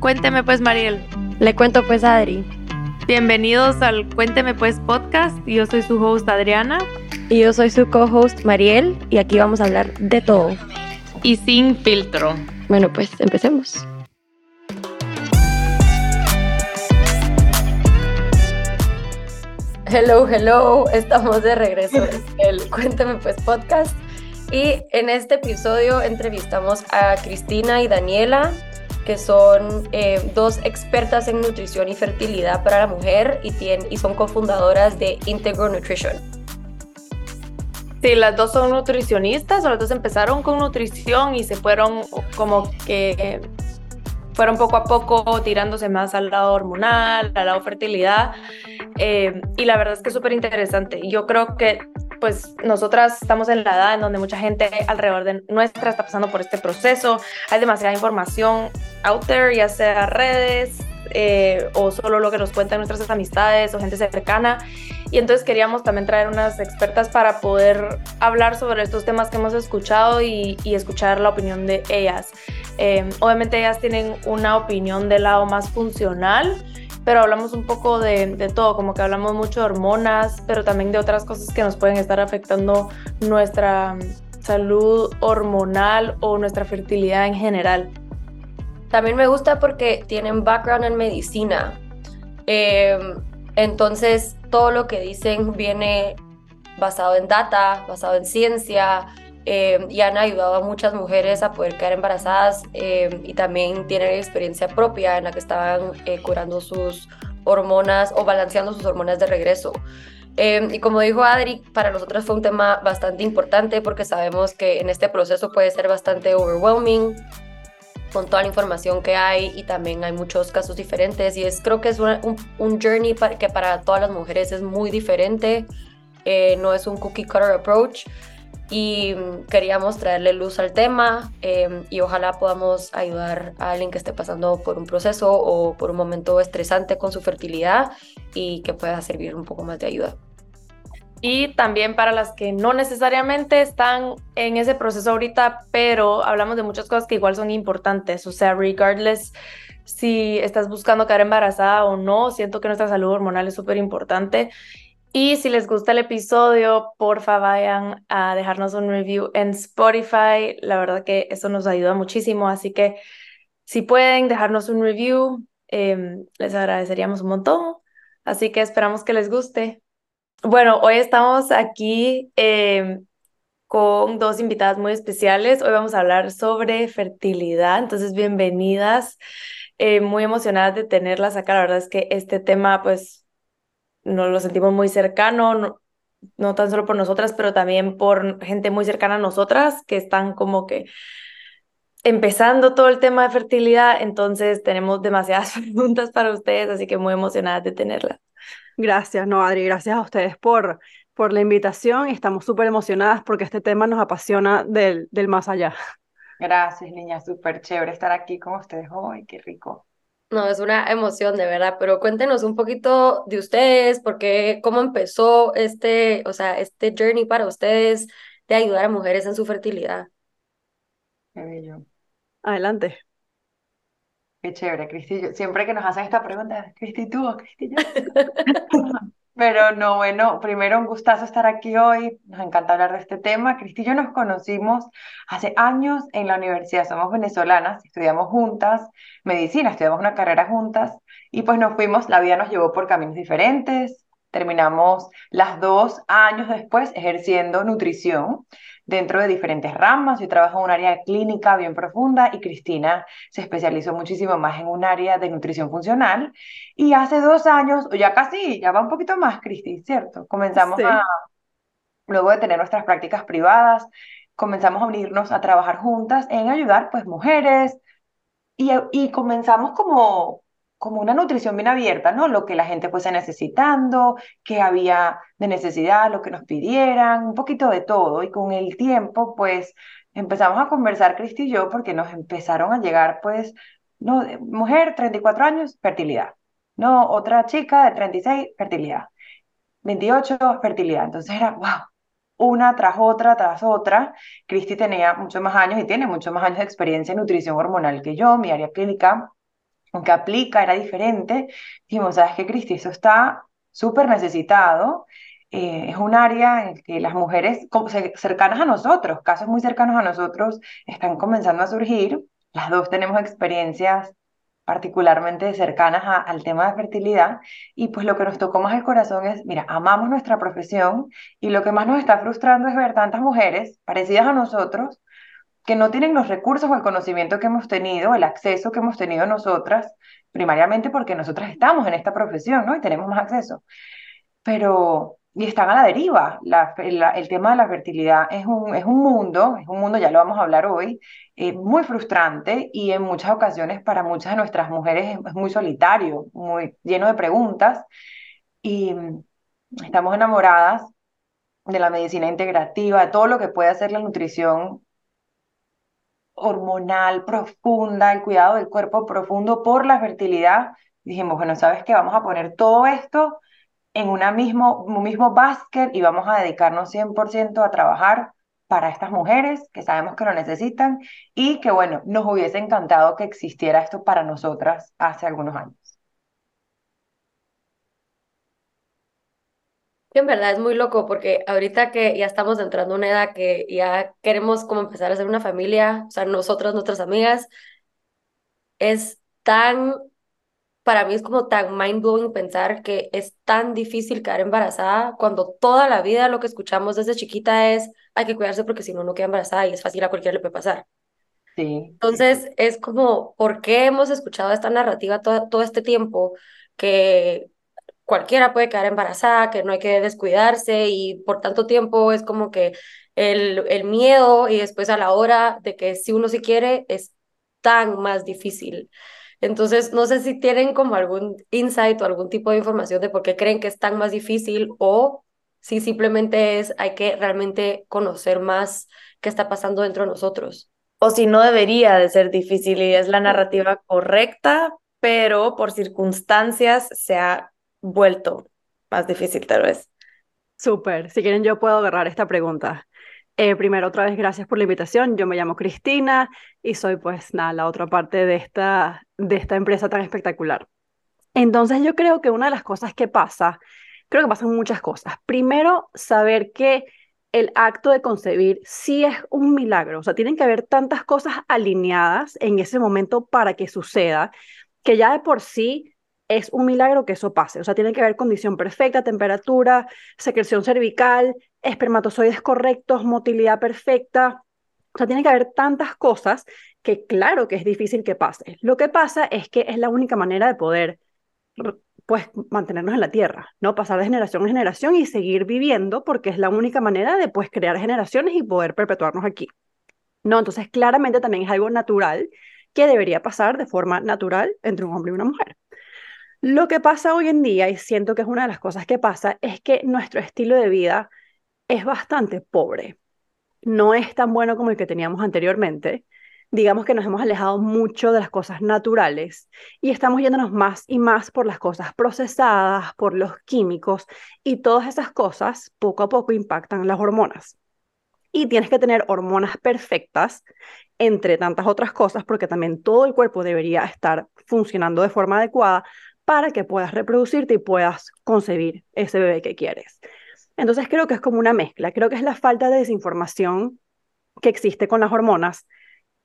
Cuénteme pues, Mariel. Le cuento pues, Adri. Bienvenidos al Cuénteme pues podcast. Yo soy su host Adriana. Y yo soy su co-host Mariel. Y aquí vamos a hablar de todo. Y sin filtro. Bueno, pues empecemos. Hello, hello, estamos de regreso en el Cuéntame Pues podcast y en este episodio entrevistamos a Cristina y Daniela, que son eh, dos expertas en nutrición y fertilidad para la mujer y, y son cofundadoras de Integral Nutrition. Sí, las dos son nutricionistas, las dos empezaron con nutrición y se fueron como que fueron poco a poco tirándose más al lado hormonal, al lado fertilidad. Eh, y la verdad es que es súper interesante. Yo creo que pues nosotras estamos en la edad en donde mucha gente alrededor de nuestra está pasando por este proceso. Hay demasiada información out there, ya sea redes eh, o solo lo que nos cuentan nuestras amistades o gente cercana. Y entonces queríamos también traer unas expertas para poder hablar sobre estos temas que hemos escuchado y, escuchar la opinión de ellas. Eh, obviamente ellas tienen una opinión del lado más funcional, pero hablamos un poco de, de, todo, como que hablamos mucho de hormonas, pero también de otras cosas que nos pueden estar afectando nuestra salud hormonal o nuestra fertilidad en general. También me gusta porque tienen background en medicina. Eh, entonces, todo lo que dicen viene basado en data, basado en ciencia, eh, y han ayudado a muchas mujeres a poder quedar embarazadas eh, y también tienen experiencia propia en la que estaban eh, curando sus hormonas o balanceando sus hormonas de regreso. y como dijo Adri, para nosotros fue un tema bastante importante porque sabemos que en este proceso puede ser bastante overwhelming, con toda la información que hay y también hay muchos casos diferentes. Y es creo que es un, un, journey para, que para todas las mujeres es muy diferente, eh, no es un cookie cutter approach. Y queríamos traerle luz al tema eh, y ojalá podamos ayudar a alguien que esté pasando por un proceso o por un momento estresante con su fertilidad y que pueda servir un poco más de ayuda y también para las que no necesariamente están en ese proceso ahorita, pero hablamos de muchas cosas que igual son importantes, o sea, regardless si estás buscando quedar embarazada o no, siento que nuestra salud hormonal es súper importante. Y si les gusta el episodio, porfa vayan a dejarnos un review en Spotify. La verdad que eso nos ayuda muchísimo, así que si pueden dejarnos un review, em, les agradeceríamos un montón. Así que esperamos que les guste. Bueno, hoy estamos aquí em, con dos invitadas muy especiales. Hoy vamos a hablar sobre fertilidad, entonces bienvenidas. Eh, muy emocionadas de tenerlas acá. La verdad es que este tema, pues, nos lo sentimos muy cercano, no, no tan solo por nosotras, pero también por gente muy cercana a nosotras que están como que empezando todo el tema de fertilidad. Entonces, tenemos demasiadas preguntas para ustedes, así que muy emocionadas de tenerlas. Gracias, no, Adri, gracias a ustedes por, por la invitación. Estamos súper emocionadas porque este tema nos apasiona del, del más allá. Gracias, niña, súper chévere estar aquí con ustedes hoy, qué rico. No, es una emoción de verdad, pero cuéntenos un poquito de ustedes, porque cómo empezó este, o sea, este journey para ustedes de ayudar a mujeres en su fertilidad. Qué bello. Adelante. Qué chévere, Cristi. Siempre que nos hacen esta pregunta, Cristi tú o Cristi yo. Pero no, bueno, primero un gustazo estar aquí hoy. Nos encanta hablar de este tema. Cristi y yo nos conocimos hace años en la universidad. Somos venezolanas, estudiamos juntas medicina, estudiamos una carrera juntas y pues nos fuimos, la vida nos llevó por caminos diferentes. Terminamos las dos años después ejerciendo nutrición dentro de diferentes ramas. Yo trabajo en un área clínica bien profunda y Cristina se especializó muchísimo más en un área de nutrición funcional. Y hace dos años, o ya casi, ya va un poquito más, Cristi, ¿cierto? Comenzamos a, luego de tener nuestras prácticas privadas, comenzamos a unirnos a trabajar juntas en ayudar pues mujeres y, y comenzamos como como una nutrición bien abierta, ¿no? Lo que la gente fuese necesitando, qué había de necesidad, lo que nos pidieran, un poquito de todo. Y con el tiempo, pues, empezamos a conversar, Cristi y yo, porque nos empezaron a llegar, pues, no, mujer, 34 años, fertilidad. No, otra chica de 36, fertilidad. 28, fertilidad. Entonces era, wow, una tras otra, tras otra. Cristi tenía muchos más años y tiene muchos más años de experiencia en nutrición hormonal que yo, mi área clínica, aunque aplica, era diferente. Dijimos, ¿sabes qué, Cristi? Eso está súper necesitado. Eh, es un área en que las mujeres cercanas a nosotros, casos muy cercanos a nosotros, están comenzando a surgir. Las dos tenemos experiencias particularmente cercanas al tema de fertilidad y pues lo que nos tocó más el corazón es, mira, amamos nuestra profesión y lo que más nos está frustrando es ver tantas mujeres parecidas a nosotros que no tienen los recursos o el conocimiento que hemos tenido, el acceso que hemos tenido nosotras, primariamente porque nosotras estamos en esta profesión, ¿no? Y tenemos más acceso. Pero y están a la deriva. El tema de la fertilidad es un, es un mundo, es un mundo, ya lo vamos a hablar hoy, eh, muy frustrante y en muchas ocasiones para muchas de nuestras mujeres es, muy solitario, muy lleno de preguntas y estamos enamoradas de la medicina integrativa, de todo lo que puede hacer la nutrición hormonal profunda, el cuidado del cuerpo profundo por la fertilidad. Dijimos, bueno, ¿sabes qué? Vamos a poner todo esto en una mismo, un mismo básquet y vamos a dedicarnos 100% a trabajar para estas mujeres que sabemos que lo necesitan y que, bueno, nos hubiese encantado que existiera esto para nosotras hace algunos años. En verdad es muy loco porque ahorita que ya estamos entrando en una edad que ya queremos como empezar a hacer una familia, o sea, nosotras, nuestras amigas, es tan para mí es como tan mind blowing pensar que es tan difícil quedar embarazada cuando toda la vida lo que escuchamos desde chiquita es hay que cuidarse porque si no, no queda embarazada y es fácil a cualquiera le puede pasar. Sí. Entonces es como, ¿por qué hemos escuchado esta narrativa todo, todo este tiempo que cualquiera puede quedar embarazada, que no hay que descuidarse y por tanto tiempo es como que el, el miedo y después a la hora de que si uno se quiere es tan más difícil. Entonces, no sé si tienen como algún insight o algún tipo de información de por qué creen que es tan más difícil o si simplemente es hay que realmente conocer más qué está pasando dentro de nosotros. O si no debería de ser difícil y es la narrativa correcta, pero por circunstancias se ha vuelto más difícil tal vez. Súper, si quieren yo puedo agarrar esta pregunta. Eh, primero, otra vez, gracias por la invitación. Yo me llamo Cristina y soy, pues, nada, la otra parte de esta, de esta empresa tan espectacular. Entonces, yo creo que una de las cosas que pasa, creo que pasan muchas cosas. Primero, saber que el acto de concebir sí es un milagro. O sea, tienen que haber tantas cosas alineadas en ese momento para que suceda, que ya de por sí es un milagro que eso pase. O sea, tiene que haber condición perfecta, temperatura, secreción cervical, espermatozoides correctos, motilidad perfecta. O sea, tiene que haber tantas cosas que claro que es difícil que pase. Lo que pasa es que es la única manera de poder pues mantenernos en la tierra, ¿no? Pasar de generación en generación y seguir viviendo porque es la única manera de pues crear generaciones y poder perpetuarnos aquí. ¿No? Entonces, claramente también es algo natural que debería pasar de forma natural entre un hombre y una mujer. Lo que pasa hoy en día, y siento que es una de las cosas que pasa, es que nuestro estilo de vida es bastante pobre. No es tan bueno como el que teníamos anteriormente. Digamos que nos hemos alejado mucho de las cosas naturales y estamos yéndonos más y más por las cosas procesadas, por los químicos y todas esas cosas poco a poco impactan las hormonas. Y tienes que tener hormonas perfectas entre tantas otras cosas porque también todo el cuerpo debería estar funcionando de forma adecuada para que puedas reproducirte y puedas concebir ese bebé que quieres. Entonces creo que es como una mezcla, creo que es la falta de desinformación que existe con las hormonas.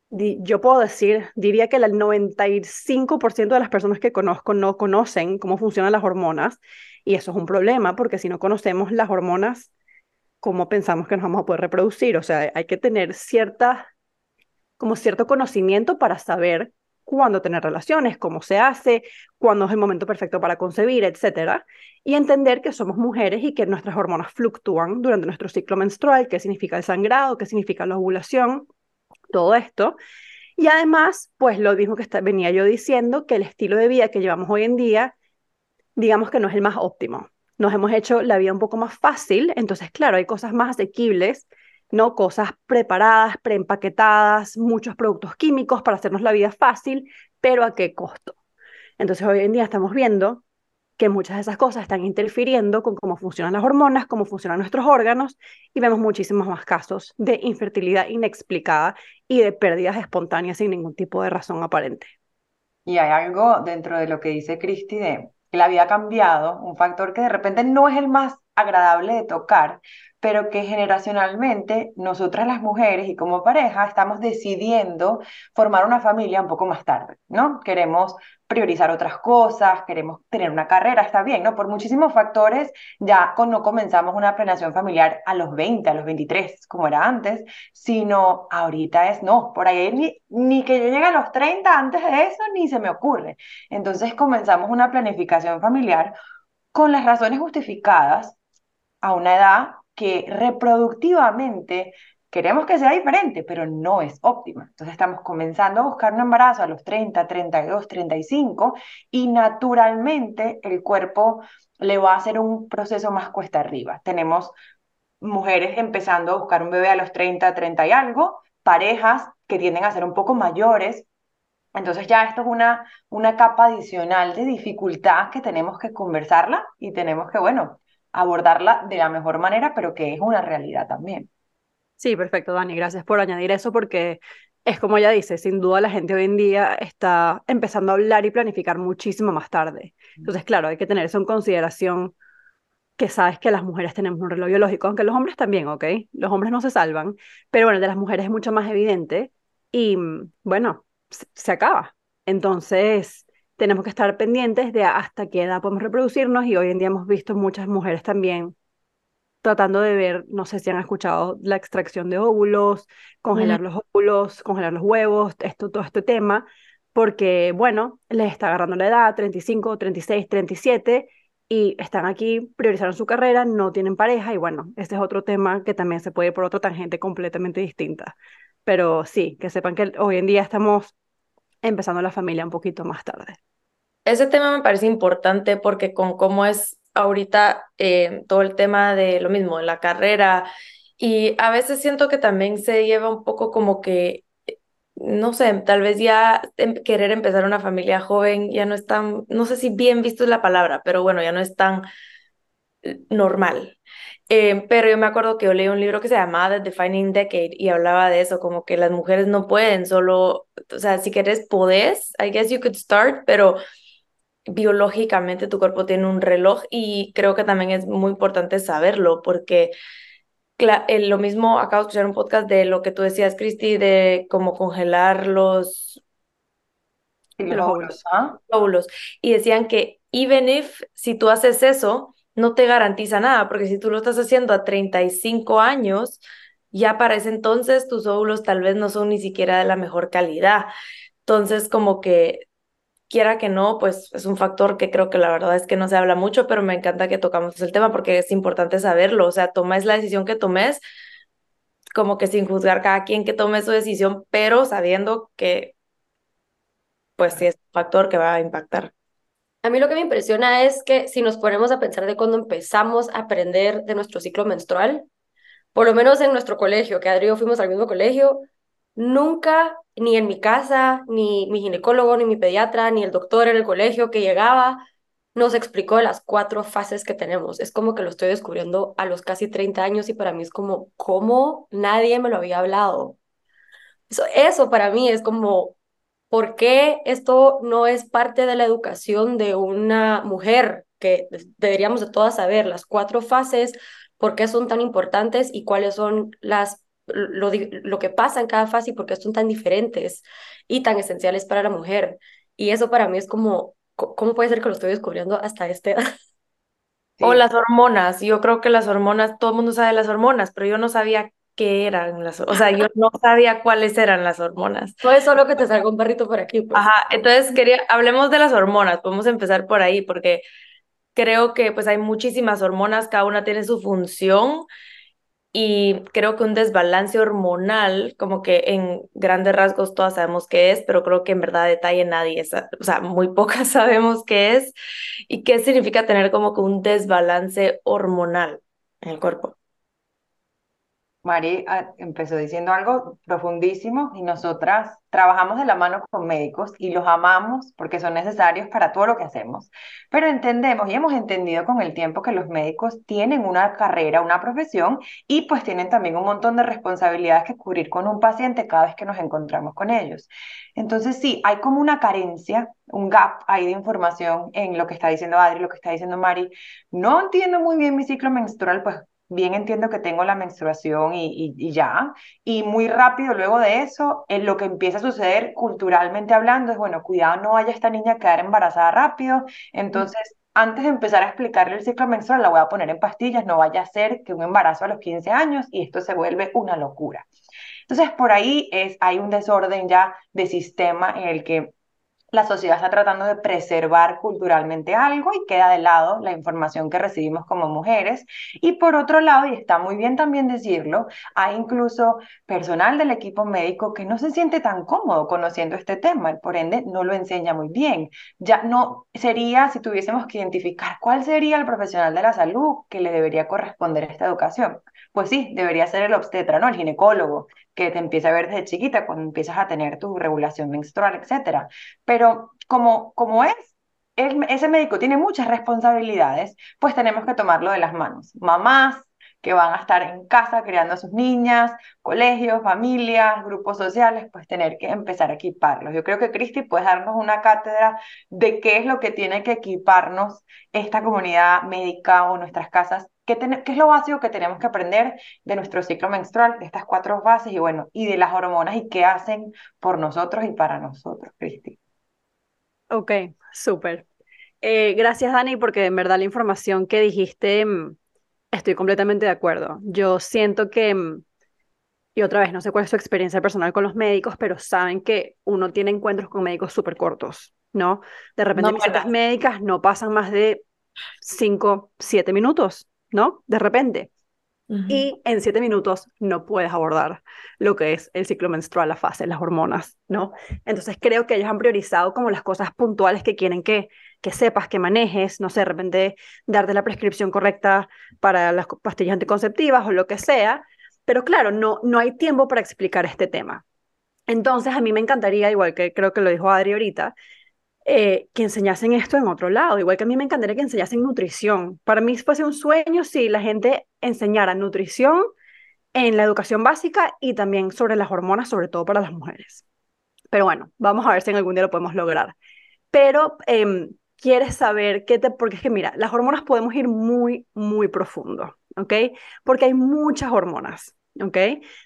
Yo puedo decir, diría que el 95% de las personas que conozco no conocen cómo funcionan las hormonas y eso es un problema porque si no conocemos las hormonas, ¿cómo pensamos que nos vamos a poder reproducir? O sea, hay que tener cierta, como cierto conocimiento para saber cuándo tener relaciones, cómo se hace, cuándo es el momento perfecto para concebir, etcétera, y entender que somos mujeres y que nuestras hormonas fluctúan durante nuestro ciclo menstrual, qué significa el sangrado, qué significa la ovulación, todo esto. Y además, pues lo mismo que venía yo diciendo, que el estilo de vida que llevamos hoy en día, digamos que no es el más óptimo. Nos hemos hecho la vida un poco más fácil, entonces, claro, hay cosas más asequibles ¿no? Cosas preparadas, preempaquetadas, muchos productos químicos para hacernos la vida fácil, pero ¿a qué costo? Entonces hoy en día estamos viendo que muchas de esas cosas están interfiriendo con cómo funcionan las hormonas, cómo funcionan nuestros órganos, y vemos muchísimos más casos de infertilidad inexplicada y de pérdidas espontáneas sin ningún tipo de razón aparente. Y hay algo dentro de lo que dice Cristi de que la vida ha cambiado, un factor que de repente no es el más agradable de tocar, pero que generacionalmente nosotras las mujeres y como pareja estamos decidiendo formar una familia un poco más tarde, ¿no? Queremos priorizar otras cosas, queremos tener una carrera, está bien, ¿no? Por muchísimos factores ya no comenzamos una planeación familiar a los 20, a los 23, como era antes, sino ahorita es no, por ahí ni, ni que yo llegue a los 30 antes de eso, ni se me ocurre. Entonces comenzamos una planificación familiar con las razones justificadas a una edad que reproductivamente queremos que sea diferente, pero no es óptima. Entonces estamos comenzando a buscar un embarazo a los 30, 32, 35 y naturalmente el cuerpo le va a hacer un proceso más cuesta arriba. Tenemos mujeres empezando a buscar un bebé a los 30, 30 y algo, parejas que tienden a ser un poco mayores. Entonces ya esto es una, una capa adicional de dificultad que tenemos que conversarla y tenemos que, bueno, abordarla de la mejor manera, pero que es una realidad también. Sí, perfecto, Dani. Gracias por añadir eso porque es como ella dice, sin duda la gente hoy en día está empezando a hablar y planificar muchísimo más tarde. Entonces, claro, hay que tener eso en consideración que sabes que las mujeres tenemos un reloj biológico, aunque los hombres también, ¿ok? Los hombres no se salvan, pero bueno, el de las mujeres es mucho más evidente y bueno, se acaba. Entonces, tenemos que estar pendientes de hasta qué edad podemos reproducirnos y hoy en día hemos visto muchas mujeres también tratando de ver, no sé si han escuchado la extracción de óvulos, congelar los óvulos, congelar los huevos, esto, todo este tema, porque, bueno, les está agarrando la edad, 35, 36, 37, y están aquí, priorizaron su carrera, no tienen pareja, y bueno, este es otro tema que también se puede ir por otra tangente completamente distinta. Pero sí, que sepan que hoy en día estamos empezando la familia un poquito más tarde. Ese tema me parece importante porque con cómo es ahorita eh, todo el tema de lo mismo, en la carrera, y a veces siento que también se lleva un poco como que, no sé, tal vez ya em, querer empezar una familia joven ya no es tan, no sé si bien visto es la palabra, pero bueno, ya no es tan eh, normal. Eh, pero yo me acuerdo que yo leí un libro que se llamaba The Defining Decade y hablaba de eso, como que las mujeres no pueden solo, o sea, si quieres podés, I guess you could start, pero biológicamente tu cuerpo tiene un reloj y creo que también es muy importante saberlo porque lo mismo, acabo de escuchar un podcast de lo que tú decías, Cristi, de cómo congelar los, los ¿ah? óvulos. Y decían que even if, si tú haces eso, no te garantiza nada, porque si tú lo estás haciendo a 35 años, ya para ese entonces tus óvulos tal vez no son ni siquiera de la mejor calidad. Entonces, como que quiera que no, pues es un factor que creo que la verdad es que no se habla mucho, pero me encanta que tocamos el tema porque es importante saberlo. O sea, tomes la decisión que tomes, como que sin juzgar cada quien que tome su decisión, pero sabiendo que, pues sí es un factor que va a impactar. A mí lo que me impresiona es que si nos ponemos a pensar de cuando empezamos a aprender de nuestro ciclo menstrual, por lo menos en nuestro colegio, que Adri y yo fuimos al mismo colegio, nunca, ni en mi casa, ni mi ginecólogo, ni mi pediatra, ni el doctor en el colegio que llegaba, nos explicó las cuatro fases que tenemos. Es como que lo estoy descubriendo a los casi 30 años y para mí es como, ¿cómo nadie me lo había hablado? Eso, eso para mí es como, ¿por qué esto no es parte de la educación de una mujer? Que deberíamos de todas saber las cuatro fases, por qué son tan importantes y cuáles son las lo, lo que pasa en cada fase y por qué son tan diferentes y tan esenciales para la mujer. Y eso para mí es como, ¿cómo puede ser que lo estoy descubriendo hasta esta edad? O las hormonas. Yo creo que las hormonas, todo el mundo sabe las hormonas, pero yo no sabía qué eran las, o sea, yo no sabía cuáles eran las hormonas. No es solo que te salga un perrito por aquí. Pues. Ajá, entonces quería, hablemos de las hormonas, podemos empezar por ahí, porque creo que pues hay muchísimas hormonas, cada una tiene su función y creo que un desbalance hormonal, como que en grandes rasgos todas sabemos qué es, pero creo que en verdad detalle nadie, o sea, muy pocas sabemos qué es y qué significa tener como que un desbalance hormonal en el cuerpo. Mari ah, empezó diciendo algo profundísimo y nosotras trabajamos de la mano con médicos y los amamos porque son necesarios para todo lo que hacemos. Pero entendemos y hemos entendido con el tiempo que los médicos tienen una carrera, una profesión y pues tienen también un montón de responsabilidades que cubrir con un paciente cada vez que nos encontramos con ellos. Entonces sí, hay como una carencia, un gap ahí de información en lo que está diciendo Adri, lo que está diciendo Mari. No entiendo muy bien mi ciclo menstrual, pues bien entiendo que tengo la menstruación y, ya, y muy rápido luego de eso, en lo que empieza a suceder culturalmente hablando es, bueno, cuidado, no vaya esta niña a quedar embarazada rápido, entonces... Antes de empezar a explicarle el ciclo menstrual, la voy a poner en pastillas, no vaya a ser que un embarazo a los 15 años y esto se vuelve una locura. Entonces, por ahí es, hay un desorden ya de sistema en el que la sociedad está tratando de preservar culturalmente algo y queda de lado la información que recibimos como mujeres. Y por otro lado, y está muy bien también decirlo, hay incluso personal del equipo médico que no se siente tan cómodo conociendo este tema, por ende no lo enseña muy bien. Ya no sería, si tuviésemos que identificar cuál sería el profesional de la salud que le debería corresponder esta educación. Pues sí, debería ser el obstetra, ¿no? El ginecólogo, que te empieza a ver desde chiquita, cuando empiezas a tener tu regulación menstrual, etcétera. Pero como, como es, ese médico tiene muchas responsabilidades, pues tenemos que tomarlo de las manos. Mamás, que van a estar en casa creando a sus niñas, colegios, familias, grupos sociales, pues tener que empezar a equiparlos. Yo creo que Cristi puede darnos una cátedra de qué es lo que tiene que equiparnos esta comunidad médica o nuestras casas ¿Qué, es lo básico que tenemos que aprender de nuestro ciclo menstrual, de estas cuatro bases y bueno, y de las hormonas y qué hacen por nosotros y para nosotros, Cristi? Ok, súper. Eh, gracias, Dani, porque en verdad la información que dijiste, mm, estoy completamente de acuerdo. Yo siento que, mm, y otra vez, no sé cuál es su experiencia personal con los médicos, pero saben que uno tiene encuentros con médicos súper cortos, ¿no? De repente mis citas médicas no pasan más de cinco, siete minutos. ¿No? De repente. Y en siete minutos no puedes abordar lo que es el ciclo menstrual, la fase, las hormonas, ¿no? Entonces creo que ellos han priorizado como las cosas puntuales que quieren que, que sepas, que manejes, no sé, de repente darte la prescripción correcta para las pastillas anticonceptivas o lo que sea, pero claro, no, no hay tiempo para explicar este tema. Entonces a mí me encantaría, igual que creo que lo dijo Adri ahorita, eh, que enseñasen esto en otro lado. Igual que a mí me encantaría que enseñasen nutrición. Para mí fuese un sueño si la gente enseñara nutrición en la educación básica y también sobre las hormonas, sobre todo para las mujeres. Pero bueno, vamos a ver si en algún día lo podemos lograr. Pero eh, quieres saber qué te, porque es que mira, las hormonas podemos ir muy, muy profundo, ¿ok? Porque hay muchas hormonas, ¿ok?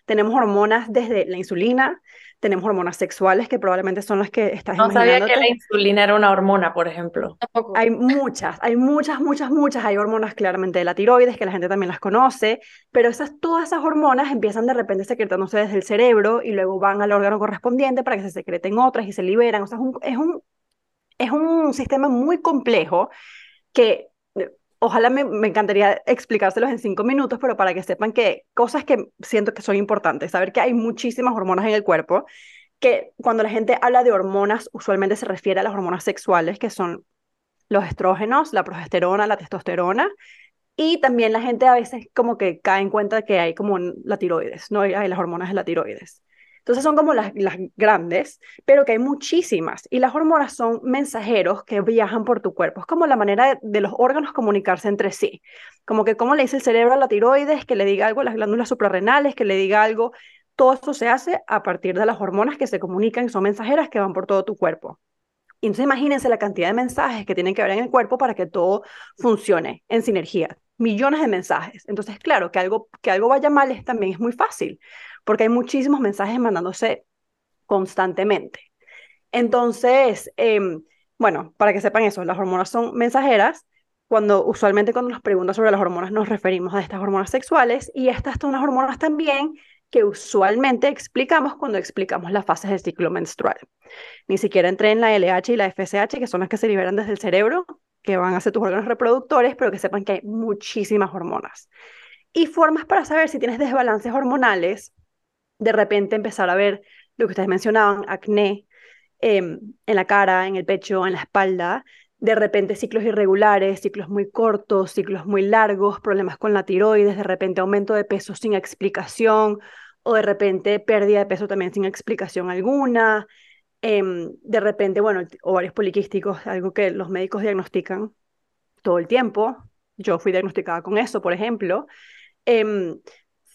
Tenemos hormonas desde la insulina, tenemos hormonas sexuales que probablemente son las que estás No sabía que la insulina era una hormona, por ejemplo. Hay muchas, hay muchas, muchas, muchas. Hay hormonas claramente de la tiroides, que la gente también las conoce, pero esas, todas esas hormonas empiezan de repente secretándose desde el cerebro y luego van al órgano correspondiente para que se secreten otras y se liberan. O sea, es un, es un, es un sistema muy complejo que ojalá me, me, encantaría explicárselos en cinco minutos, pero para que sepan que cosas que siento que son importantes, saber que hay muchísimas hormonas en el cuerpo, que cuando la gente habla de hormonas, usualmente se refiere a las hormonas sexuales, que son los estrógenos, la progesterona, la testosterona, y también la gente a veces como que cae en cuenta que hay como la tiroides, ¿no? Hay las hormonas de la tiroides. Entonces son como las, grandes, pero que hay muchísimas. Y las hormonas son mensajeros que viajan por tu cuerpo. Es como la manera de, los órganos comunicarse entre sí. Como que como le dice el cerebro a la tiroides, que le diga algo a las glándulas suprarrenales, que le diga algo. Todo esto se hace a partir de las hormonas que se comunican, son mensajeras que van por todo tu cuerpo. Y entonces imagínense la cantidad de mensajes que tienen que haber en el cuerpo para que todo funcione en sinergia. Millones de mensajes. Entonces, claro, que algo, que algo vaya mal es, también es muy fácil, porque hay muchísimos mensajes mandándose constantemente. Entonces, em, bueno, para que sepan eso, las hormonas son mensajeras. Cuando usualmente cuando nos preguntan sobre las hormonas nos referimos a estas hormonas sexuales y estas son unas hormonas también que usualmente explicamos cuando explicamos las fases del ciclo menstrual. Ni siquiera entré en la LH y la FSH, que son las que se liberan desde el cerebro, que van a ser tus órganos reproductores, pero que sepan que hay muchísimas hormonas. Y formas para saber si tienes desbalances hormonales de repente empezar a ver lo que ustedes mencionaban, acné em, en la cara, en el pecho, en la espalda, de repente ciclos irregulares, ciclos muy cortos, ciclos muy largos, problemas con la tiroides, de repente aumento de peso sin explicación o de repente pérdida de peso también sin explicación alguna. Em, de repente, bueno, ovarios poliquísticos, algo que los médicos diagnostican todo el tiempo. Yo fui diagnosticada con eso, por ejemplo. Em,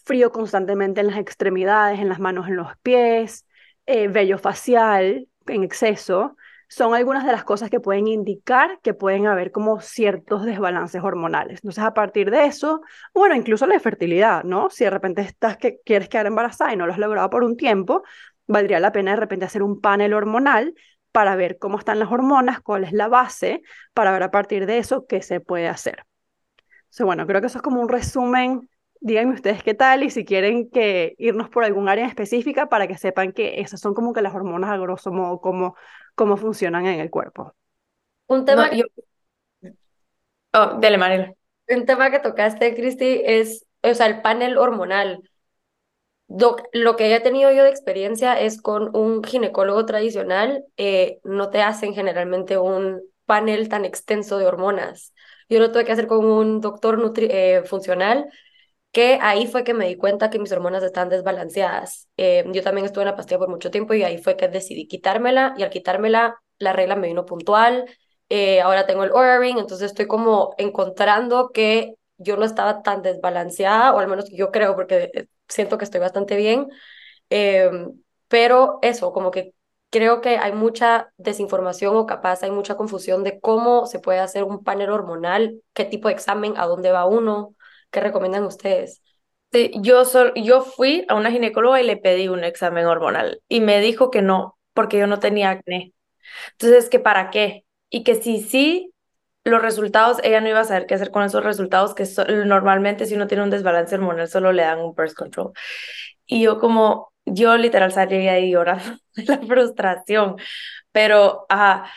frío constantemente en las extremidades, en las manos, en los pies, eh, vello facial en exceso, son algunas de las cosas que pueden indicar que pueden haber como ciertos desbalances hormonales. Entonces, a partir de eso, bueno, incluso la fertilidad, ¿no? Si de repente estás que quieres quedar embarazada y no lo has logrado por un tiempo, valdría la pena de repente hacer un panel hormonal para ver cómo están las hormonas, cuál es la base, para ver a partir de eso qué se puede hacer. Entonces, bueno, creo que eso es como un resumen díganme ustedes qué tal y si quieren que irnos por algún área específica para que sepan que esas son como que las hormonas a grosso modo, cómo, cómo funcionan en el cuerpo. Un tema, yo... oh, dele, Mariela. Un tema que tocaste, Cristi, es, o sea, el panel hormonal. Lo que he tenido yo de experiencia es con un ginecólogo tradicional, eh, no te hacen generalmente un panel tan extenso de hormonas. Yo lo tuve que hacer con un doctor nutri eh, funcional que ahí fue que me di cuenta que mis hormonas están desbalanceadas. Eh, yo también estuve en la pastilla por mucho tiempo y ahí fue que decidí quitármela y al quitármela la regla me vino puntual. Eh, ahora tengo el Oura Ring, entonces estoy como encontrando que yo no estaba tan desbalanceada, o al menos yo creo, porque siento que estoy bastante bien. Em, pero eso, como que creo que hay mucha desinformación o capaz hay mucha confusión de cómo se puede hacer un panel hormonal, qué tipo de examen, a dónde va uno. ¿Qué recomiendan ustedes? Yo, yo fui a una ginecóloga y le pedí un examen hormonal y me dijo que no, porque yo no tenía acné. Entonces, que para qué? Y que si sí, los resultados, ella no iba a saber qué hacer con esos resultados, que normalmente si uno tiene un desbalance hormonal solo le dan un birth control. Y yo como, yo literal salí ahí llorando de la frustración, pero ajá,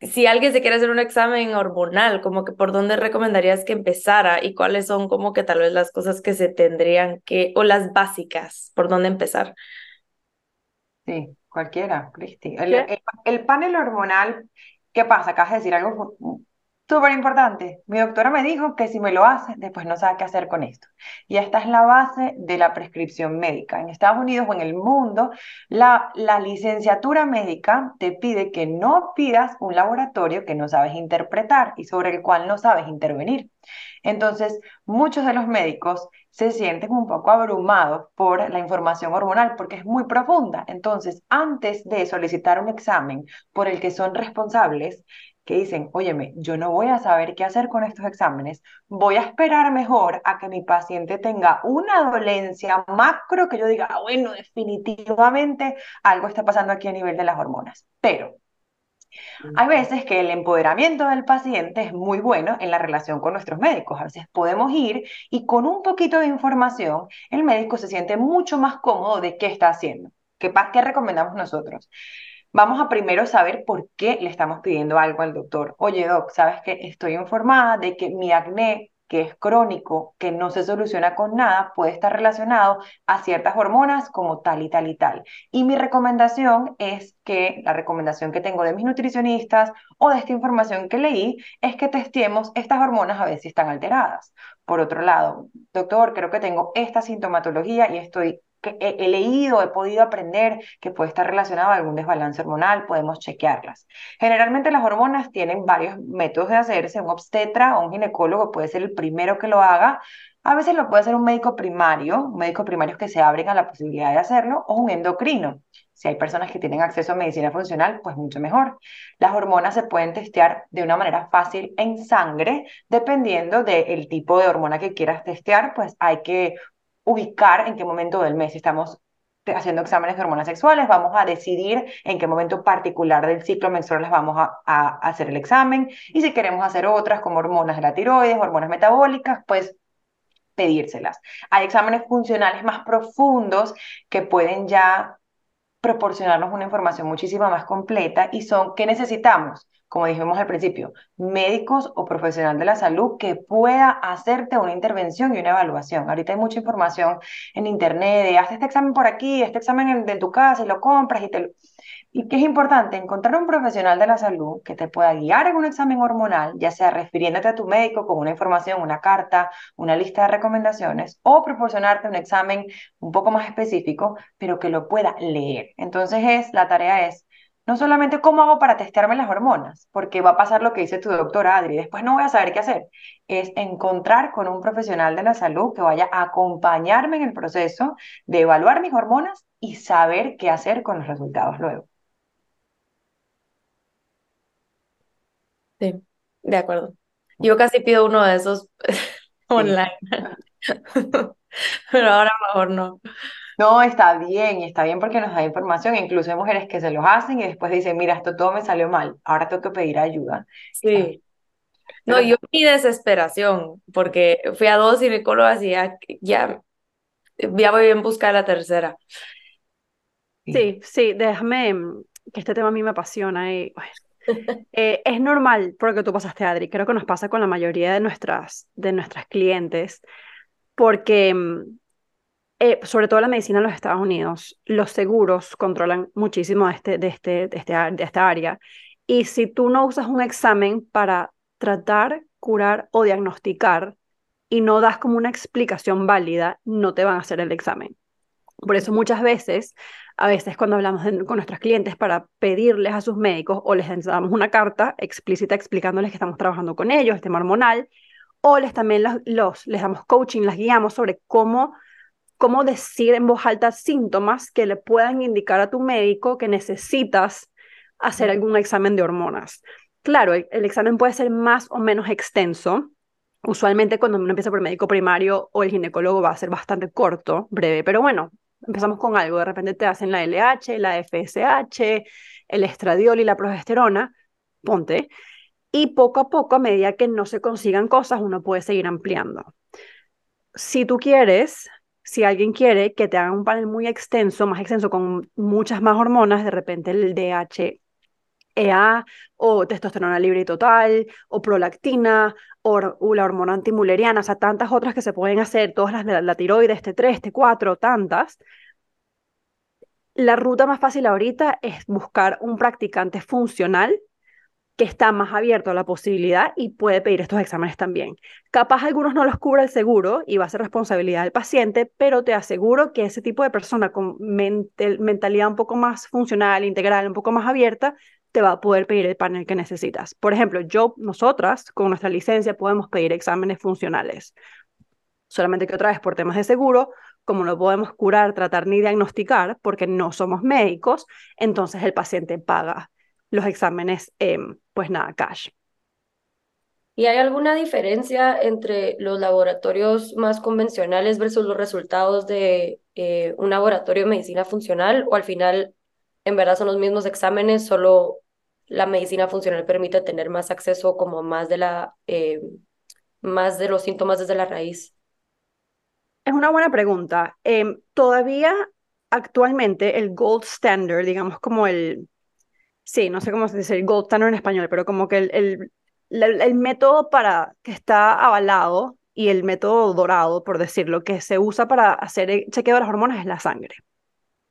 si alguien se quiere hacer un examen hormonal, como que por dónde recomendarías que empezara y cuáles son como que tal vez las cosas que se tendrían que, o las básicas, por dónde empezar. Sí, cualquiera, Cristi. El, el, panel hormonal, ¿qué pasa? Acabas de decir algo Súper importante. Mi doctora me dijo que si me lo hace, después no sabe qué hacer con esto. Y esta es la base de la prescripción médica. En Estados Unidos o en el mundo, la, la licenciatura médica te pide que no pidas un laboratorio que no sabes interpretar y sobre el cual no sabes intervenir. Entonces, muchos de los médicos se sienten un poco abrumados por la información hormonal porque es muy profunda. Entonces, antes de solicitar un examen por el que son responsables, que dicen, óyeme, yo no voy a saber qué hacer con estos exámenes, voy a esperar mejor a que mi paciente tenga una dolencia macro que yo diga, ah, bueno, definitivamente algo está pasando aquí a nivel de las hormonas. Pero hay veces que el empoderamiento del paciente es muy bueno en la relación con nuestros médicos. A veces podemos ir y con un poquito de información el médico se siente mucho más cómodo de qué está haciendo. ¿Qué, qué recomendamos nosotros? Vamos a primero saber por qué le estamos pidiendo algo al doctor. Oye, doc, sabes que estoy informada de que mi acné, que es crónico, que no se soluciona con nada, puede estar relacionado a ciertas hormonas como tal y tal y tal. Y mi recomendación es que, la recomendación que tengo de mis nutricionistas o de esta información que leí, es que testemos estas hormonas a ver si están alteradas. Por otro lado, doctor, creo que tengo esta sintomatología y estoy he, leído, he podido aprender que puede estar relacionado a algún desbalance hormonal, podemos chequearlas. Generalmente las hormonas tienen varios métodos de hacerse, un obstetra o un ginecólogo puede ser el primero que lo haga, a veces lo puede hacer un médico primario, un médico primario que se abren a la posibilidad de hacerlo, o un endocrino. Si hay personas que tienen acceso a medicina funcional, pues mucho mejor. Las hormonas se pueden testear de una manera fácil en sangre, dependiendo del tipo de hormona que quieras testear, pues hay que ubicar en qué momento del mes estamos haciendo exámenes de hormonas sexuales, vamos a decidir en qué momento particular del ciclo menstrual les vamos a, a, hacer el examen y si queremos hacer otras como hormonas de la tiroides, hormonas metabólicas, pues pedírselas. Hay exámenes funcionales más profundos que pueden ya proporcionarnos una información muchísimo más completa y son, ¿qué necesitamos? Como dijimos al principio, médicos o profesional de la salud que pueda hacerte una intervención y una evaluación. Ahorita hay mucha información en internet de haz este examen por aquí, este examen en, tu casa y lo compras y te lo... Y que es importante encontrar un profesional de la salud que te pueda guiar en un examen hormonal, ya sea refiriéndote a tu médico con una información, una carta, una lista de recomendaciones, o proporcionarte un examen un poco más específico, pero que lo pueda leer. Entonces es, la tarea es no solamente cómo hago para testearme las hormonas, porque va a pasar lo que dice tu doctora Adri, después no voy a saber qué hacer, es encontrar con un profesional de la salud que vaya a acompañarme en el proceso de evaluar mis hormonas y saber qué hacer con los resultados luego. Sí, de acuerdo. Yo casi pido uno de esos online, pero ahora mejor no. No, está bien, y está bien porque nos da información. Incluso hay mujeres que se los hacen y después dicen, mira, esto todo me salió mal, ahora tengo que pedir ayuda. Sí. No, yo mi desesperación, porque fui a dos ginecólogas y ya, ya, ya voy en busca de la tercera. Sí, sí, déjame, mm, que este tema a mí me apasiona y eh, es normal porque tú pasaste, Adri, creo que nos pasa con la mayoría de nuestras, de nuestras clientes, porque mm, eh, sobre todo la medicina en los Estados Unidos, los seguros controlan muchísimo de, este, de, este, de, este, de esta área. Y si tú no usas un examen para tratar, curar o diagnosticar y no das como una explicación válida, no te van a hacer el examen. Por eso muchas veces, a veces cuando hablamos con nuestros clientes para pedirles a sus médicos o les damos una carta explícita explicándoles que estamos trabajando con ellos, este tema hormonal, o les también los, les damos coaching, las guiamos sobre cómo cómo decir en voz alta síntomas que le puedan indicar a tu médico que necesitas hacer algún examen de hormonas. Claro, el, examen puede ser más o menos extenso. Usualmente cuando uno empieza por médico primario o el ginecólogo va a ser bastante corto, breve, pero bueno, empezamos con algo. De repente te hacen la LH, la FSH, el estradiol y la progesterona, ponte. Y poco a poco, a medida que no se consigan cosas, uno puede seguir ampliando. Si tú quieres, si alguien quiere que te hagan un panel muy extenso, más extenso, con muchas más hormonas, de repente el DHEA o testosterona libre y total, o prolactina, o, la hormona antimuleriana, o sea, tantas otras que se pueden hacer, todas las de la, la tiroides, T3, T4, tantas. La ruta más fácil ahorita es buscar un practicante funcional que está más abierto a la posibilidad y puede pedir estos exámenes también. Capaz algunos no los cubre el seguro y va a ser responsabilidad del paciente, pero te aseguro que ese tipo de persona con mentalidad un poco más funcional, integral, un poco más abierta, te va a poder pedir el panel que necesitas. Por ejemplo, yo, nosotras, con nuestra licencia, podemos pedir exámenes funcionales. Solamente que otra vez, por temas de seguro, como no podemos curar, tratar ni diagnosticar, porque no somos médicos, entonces el paciente paga los exámenes, pues nada, cash. ¿Y hay alguna diferencia entre los laboratorios más convencionales versus los resultados de eh, un laboratorio de medicina funcional? ¿O al final, en verdad, son los mismos exámenes, solo la medicina funcional permite tener más acceso como más de, la, em, más de los síntomas desde la raíz? Es una buena pregunta. Em, todavía, actualmente, el gold standard, digamos como el, sí, no sé cómo se dice el gold standard en español, pero como que el, el, el, método para que está avalado y el método dorado, por decirlo, que se usa para hacer el chequeo de las hormonas es la sangre.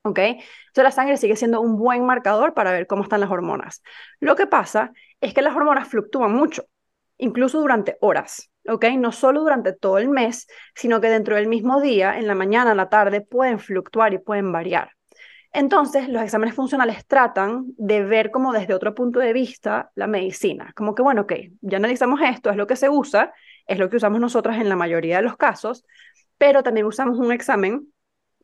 ¿Ok? Entonces la sangre sigue siendo un buen marcador para ver cómo están las hormonas. Lo que pasa es que las hormonas fluctúan mucho, incluso durante horas. ¿ok? No solo durante todo el mes, sino que dentro del mismo día, en la mañana, en la tarde, pueden fluctuar y pueden variar. Entonces, los exámenes funcionales tratan de ver como desde otro punto de vista la medicina. Como que, bueno, ok, ya analizamos esto, es lo que se usa, es lo que usamos nosotras en la mayoría de los casos, pero también usamos un examen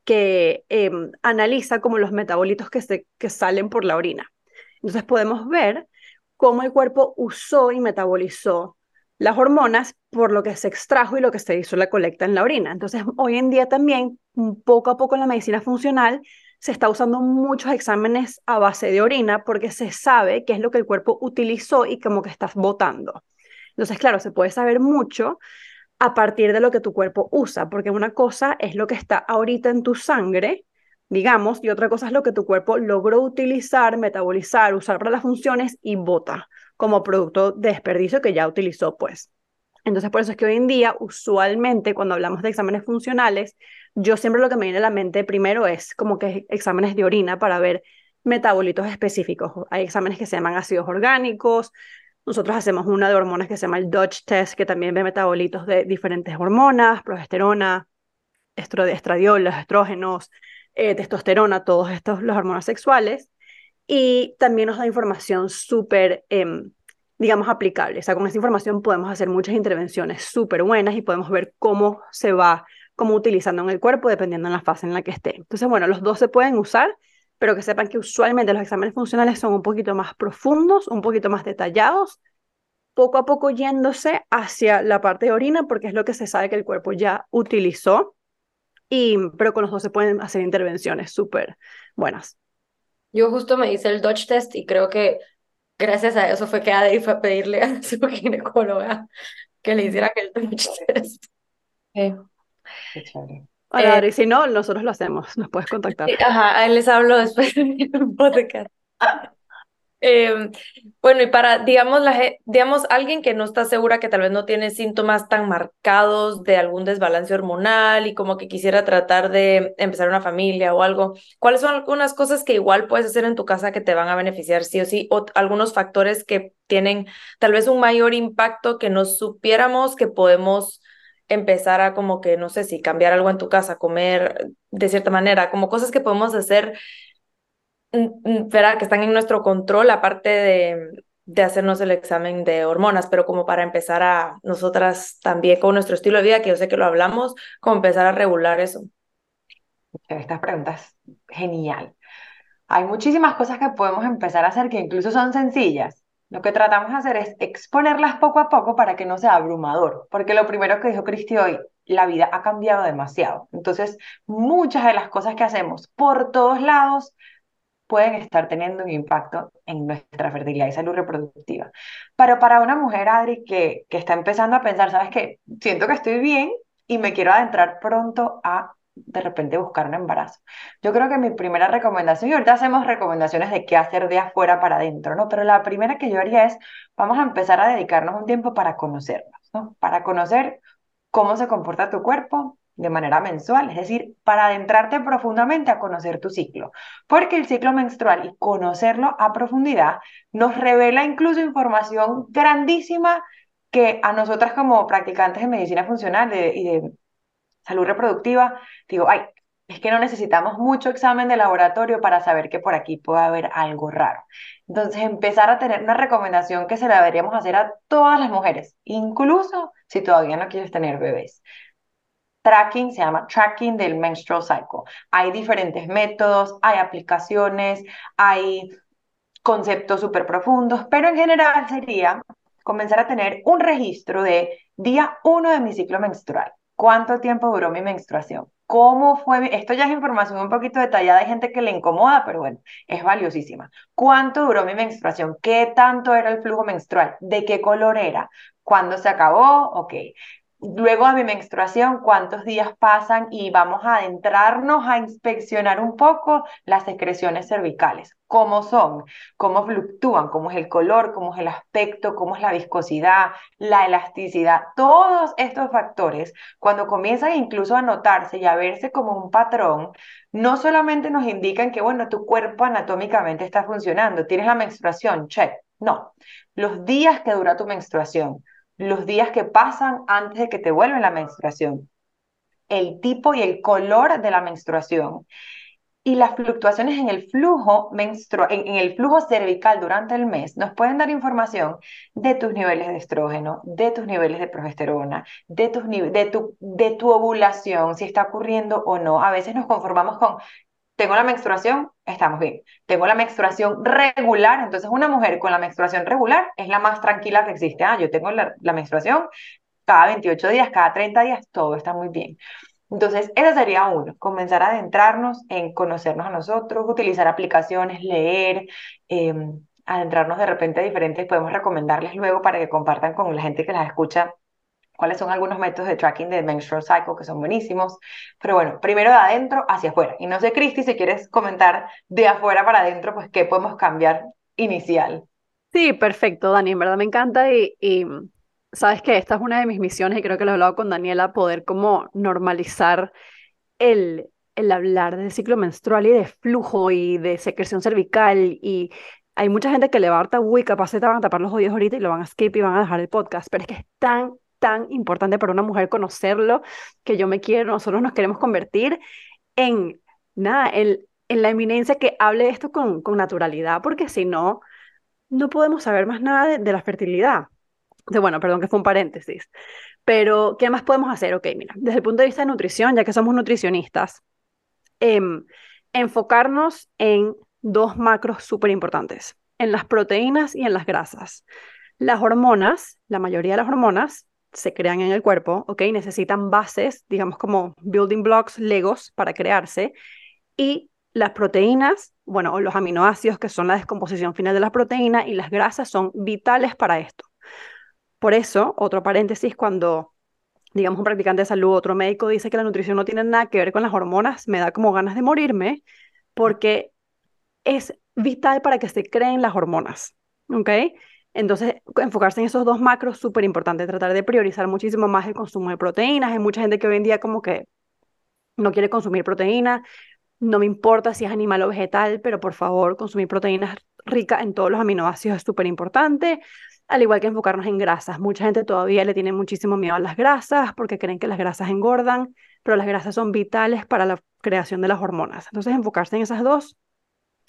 que em, analiza como los metabolitos que, se, que salen por la orina. Entonces podemos ver cómo el cuerpo usó y metabolizó las hormonas por lo que se extrajo y lo que se hizo la colecta en la orina. Entonces, hoy en día también, poco a poco la medicina funcional, se está usando muchos exámenes a base de orina porque se sabe qué es lo que el cuerpo utilizó y como que estás botando. Entonces, claro, se puede saber mucho a partir de lo que tu cuerpo usa, porque una cosa es lo que está ahorita en tu sangre, digamos, y otra cosa es lo que tu cuerpo logró utilizar, metabolizar, usar para las funciones y bota como producto de desperdicio que ya utilizó, pues. Entonces, por eso es que hoy en día, usualmente, cuando hablamos de exámenes funcionales, yo siempre lo que me viene a la mente primero es como que exámenes de orina para ver metabolitos específicos. Hay exámenes que se llaman ácidos orgánicos. Nosotros hacemos una de hormonas que se llama el Dutch Test, que también ve metabolitos de diferentes hormonas, progesterona, estradiol, los estrógenos, eh, testosterona, todos estos, las hormonas sexuales. Y también nos da información súper, em, digamos, aplicable. O sea, con esta información podemos hacer muchas intervenciones súper buenas y podemos ver cómo se va, cómo utilizando en el cuerpo dependiendo en la fase en la que esté. Entonces, bueno, los dos se pueden usar pero que sepan que usualmente los exámenes funcionales son un poquito más profundos, un poquito más detallados, poco a poco yéndose hacia la parte de orina, porque es lo que se sabe que el cuerpo ya utilizó, y, pero con los dos se pueden hacer intervenciones súper buenas. Yo justo me hice el Dutch test y creo que gracias a eso fue que Adri fue a pedirle a su ginecóloga que le hiciera el Dutch test. Sí. Qué chévere. Hola, eh, si no, nosotros lo hacemos, nos puedes contactar. Ajá, ahí les hablo después del podcast. Em, bueno, y para, digamos, la, digamos, alguien que no está segura que tal vez no tiene síntomas tan marcados de algún desbalance hormonal y como que quisiera tratar de empezar una familia o algo, ¿cuáles son algunas cosas que igual puedes hacer en tu casa que te van a beneficiar sí o sí? O algunos factores que tienen tal vez un mayor impacto que no supiéramos que podemos empezar a como que, no sé si cambiar algo en tu casa, comer de cierta manera, como cosas que podemos hacer, ¿verdad? Que están en nuestro control, aparte de, de hacernos el examen de hormonas, pero como para empezar a nosotras también con nuestro estilo de vida, que yo sé que lo hablamos, como empezar a regular eso. Estas preguntas, genial. Hay muchísimas cosas que podemos empezar a hacer que incluso son sencillas, lo que tratamos de hacer es exponerlas poco a poco para que no sea abrumador, porque lo primero que dijo Cristi hoy, la vida ha cambiado demasiado. Entonces, muchas de las cosas que hacemos por todos lados pueden estar teniendo un impacto en nuestra fertilidad y salud reproductiva. Pero para una mujer, Adri, que, que está empezando a pensar, ¿sabes qué? Siento que estoy bien y me quiero adentrar pronto a de repente buscar un embarazo. Yo creo que mi primera recomendación, y ahorita hacemos recomendaciones de qué hacer de afuera para adentro, ¿no? Pero la primera que yo haría es, vamos a empezar a dedicarnos un tiempo para conocernos, ¿no? Para conocer cómo se comporta tu cuerpo de manera mensual, es decir, para adentrarte profundamente a conocer tu ciclo, porque el ciclo menstrual y conocerlo a profundidad nos revela incluso información grandísima que a nosotras como practicantes de medicina funcional y de salud reproductiva, digo, ay, es que no necesitamos mucho examen de laboratorio para saber que por aquí puede haber algo raro. Entonces, empezar a tener una recomendación que se la deberíamos hacer a todas las mujeres, incluso si todavía no quieres tener bebés. Tracking se llama tracking del menstrual cycle. Hay diferentes métodos, hay aplicaciones, hay conceptos súper profundos, pero en general sería comenzar a tener un registro de día uno de mi ciclo menstrual ¿Cuánto tiempo duró mi menstruación? ¿Cómo fue? Esto ya es información un poquito detallada, hay gente que le incomoda, pero bueno, es valiosísima. ¿Cuánto duró mi menstruación? ¿Qué tanto era el flujo menstrual? ¿De qué color era? ¿Cuándo se acabó? Ok. Luego de mi menstruación, cuántos días pasan y vamos a adentrarnos a inspeccionar un poco las secreciones cervicales, cómo son, cómo fluctúan, cómo es el color, cómo es el aspecto, cómo es la viscosidad, la elasticidad, todos estos factores, cuando comienzan incluso a notarse y a verse como un patrón, no solamente nos indican que, bueno, tu cuerpo anatómicamente está funcionando, tienes la menstruación, check, no, los días que dura tu menstruación, los días que pasan antes de que te vuelva la menstruación, el tipo y el color de la menstruación y las fluctuaciones en el flujo menstru en, el flujo cervical durante el mes nos pueden dar información de tus niveles de estrógeno, de tus niveles de progesterona, de, tus de, tu, de tu ovulación, si está ocurriendo o no. A veces nos conformamos con tengo la menstruación, estamos bien. Tengo la menstruación regular, entonces una mujer con la menstruación regular es la más tranquila que existe. Ah, yo tengo la, menstruación cada 28 días, cada 30 días, todo está muy bien. Entonces, ese sería uno, comenzar a adentrarnos en conocernos a nosotros, utilizar aplicaciones, leer, em, adentrarnos de repente a diferentes, podemos recomendarles luego para que compartan con la gente que las escucha cuáles son algunos métodos de tracking de menstrual cycle que son buenísimos. Pero bueno, primero de adentro hacia afuera. Y no sé, Cristi, si quieres comentar de afuera para adentro, pues qué podemos cambiar inicial. Sí, perfecto, Dani, en verdad me encanta y sabes que esta es una de mis misiones y creo que lo he hablado con Daniela, poder como normalizar el, el hablar del ciclo menstrual y de flujo y de secreción cervical. Y hay mucha gente que le va a dar capaz se van a tapar los oídos ahorita y lo van a skip y van a dejar el podcast, pero es que es tan, tan importante para una mujer conocerlo que yo me quiero, nosotros nos queremos convertir en, nada, en, en la eminencia que hable esto con, con naturalidad, porque si no, no podemos saber más nada de, de la fertilidad. Bueno, perdón que fue un paréntesis. Pero, ¿qué más podemos hacer? Ok, mira, desde el punto de vista de nutrición, ya que somos nutricionistas, eh, enfocarnos en dos macros súper importantes, en las proteínas y en las grasas. Las hormonas, la mayoría de las hormonas se crean en el cuerpo, ¿ok? Necesitan bases, digamos como building blocks, legos para crearse. Y las proteínas, bueno, los aminoácidos, que son la descomposición final de las proteínas, y las grasas son vitales para esto. Por eso, otro paréntesis, cuando digamos un practicante de salud, otro médico dice que la nutrición no tiene nada que ver con las hormonas, me da como ganas de morirme, porque es vital para que se creen las hormonas, ¿ok? Entonces, enfocarse en esos dos macros súper importante, tratar de priorizar muchísimo más el consumo de proteínas. Hay mucha gente que hoy en día como que no quiere consumir proteína, no me importa si es animal o vegetal, pero por favor, consumir proteínas ricas en todos los aminoácidos es súper importante, al igual que enfocarnos en grasas. Mucha gente todavía le tiene muchísimo miedo a las grasas porque creen que las grasas engordan, pero las grasas son vitales para la creación de las hormonas. Entonces, enfocarse en esas dos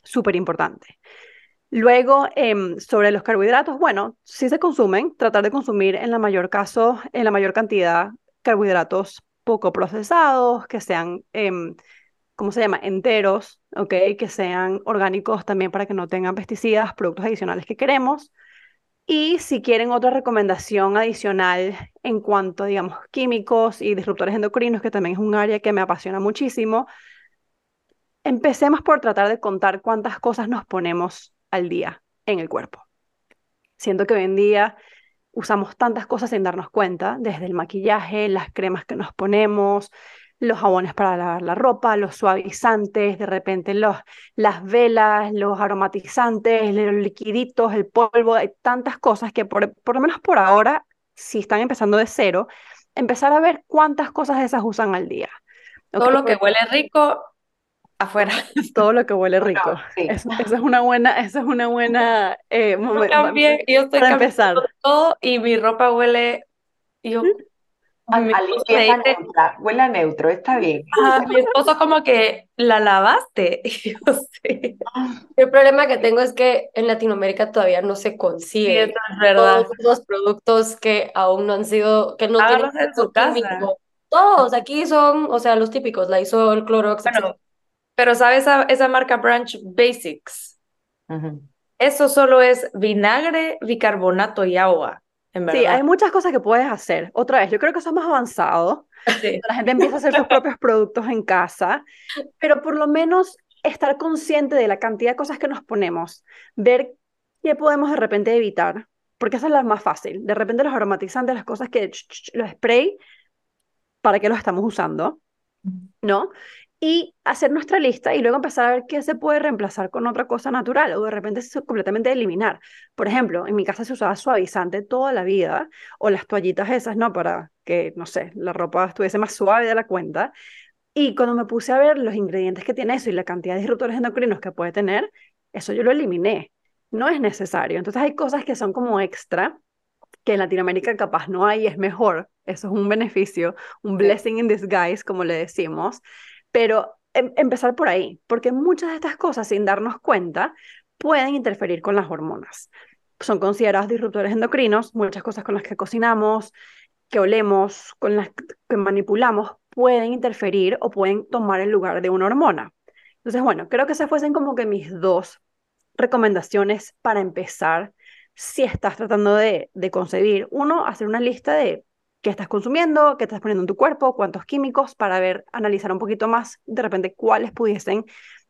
súper importante. Luego, em, sobre los carbohidratos, bueno, si se consumen, tratar de consumir en la mayor caso, en la mayor cantidad, carbohidratos poco procesados, que sean, em, ¿cómo se llama? Enteros, ¿ok? Que sean orgánicos también para que no tengan pesticidas, productos adicionales que queremos. Y si quieren otra recomendación adicional en cuanto, digamos, químicos y disruptores endocrinos, que también es un área que me apasiona muchísimo, Empecemos por tratar de contar cuántas cosas nos ponemos al día en el cuerpo. Siento que hoy en día usamos tantas cosas sin darnos cuenta, desde el maquillaje, las cremas que nos ponemos, los jabones para lavar la ropa, los suavizantes, de repente los, las velas, los aromatizantes, los liquiditos, el polvo, hay tantas cosas que por, por lo menos por ahora, si están empezando de cero, empezar a ver cuántas cosas de esas usan al día. Todo lo que huele rico afuera. Todo lo que huele rico. Eso, es una buena, eso es una buena eh, yo yo estoy para empezar. todo y mi ropa huele. Yo, a, neutra, huele a neutro, está bien. mi esposo como que la lavaste. Yo sé. El problema que tengo es que en Latinoamérica todavía no se consigue es verdad. todos los productos que aún no han sido, que no tienen en su casa. Todos aquí son, o sea, los típicos, la hizo el Clorox, bueno, pero ¿sabes esa, esa marca Branch Basics? Eso solo es vinagre, bicarbonato y agua. En verdad. Sí, hay muchas cosas que puedes hacer. Otra vez, yo creo que eso es más avanzado. La gente empieza a hacer sus propios productos en casa, pero por lo menos estar consciente de la cantidad de cosas que nos ponemos, ver qué podemos de repente evitar, porque esa es la más fácil. De repente los aromatizantes, las cosas que, los spray, ¿para qué los estamos usando? ¿No? Y hacer nuestra lista y luego empezar a ver qué se puede reemplazar con otra cosa natural o de repente completamente eliminar. Por ejemplo, en mi casa se usaba suavizante toda la vida o las toallitas esas, ¿no? Para que, no sé, la ropa estuviese más suave de la cuenta. Y cuando me puse a ver los ingredientes que tiene eso y la cantidad de disruptores endocrinos que puede tener, eso yo lo eliminé. No es necesario. Entonces hay cosas que son como extra que en Latinoamérica capaz no hay, es mejor. Eso es un beneficio, un blessing in disguise, como le decimos. Pero em, empezar por ahí, porque muchas de estas cosas, sin darnos cuenta, pueden interferir con las hormonas. Son considerados disruptores endocrinos, muchas cosas con las que cocinamos, que olemos, con las que manipulamos, pueden interferir o pueden tomar el lugar de una hormona. Entonces, bueno, creo que esas fuesen como que mis dos recomendaciones para empezar si estás tratando de, de concebir. Uno, hacer una lista de qué estás consumiendo, qué estás poniendo en tu cuerpo, cuántos químicos, para ver, analizar un poquito más de repente cuáles pudiesen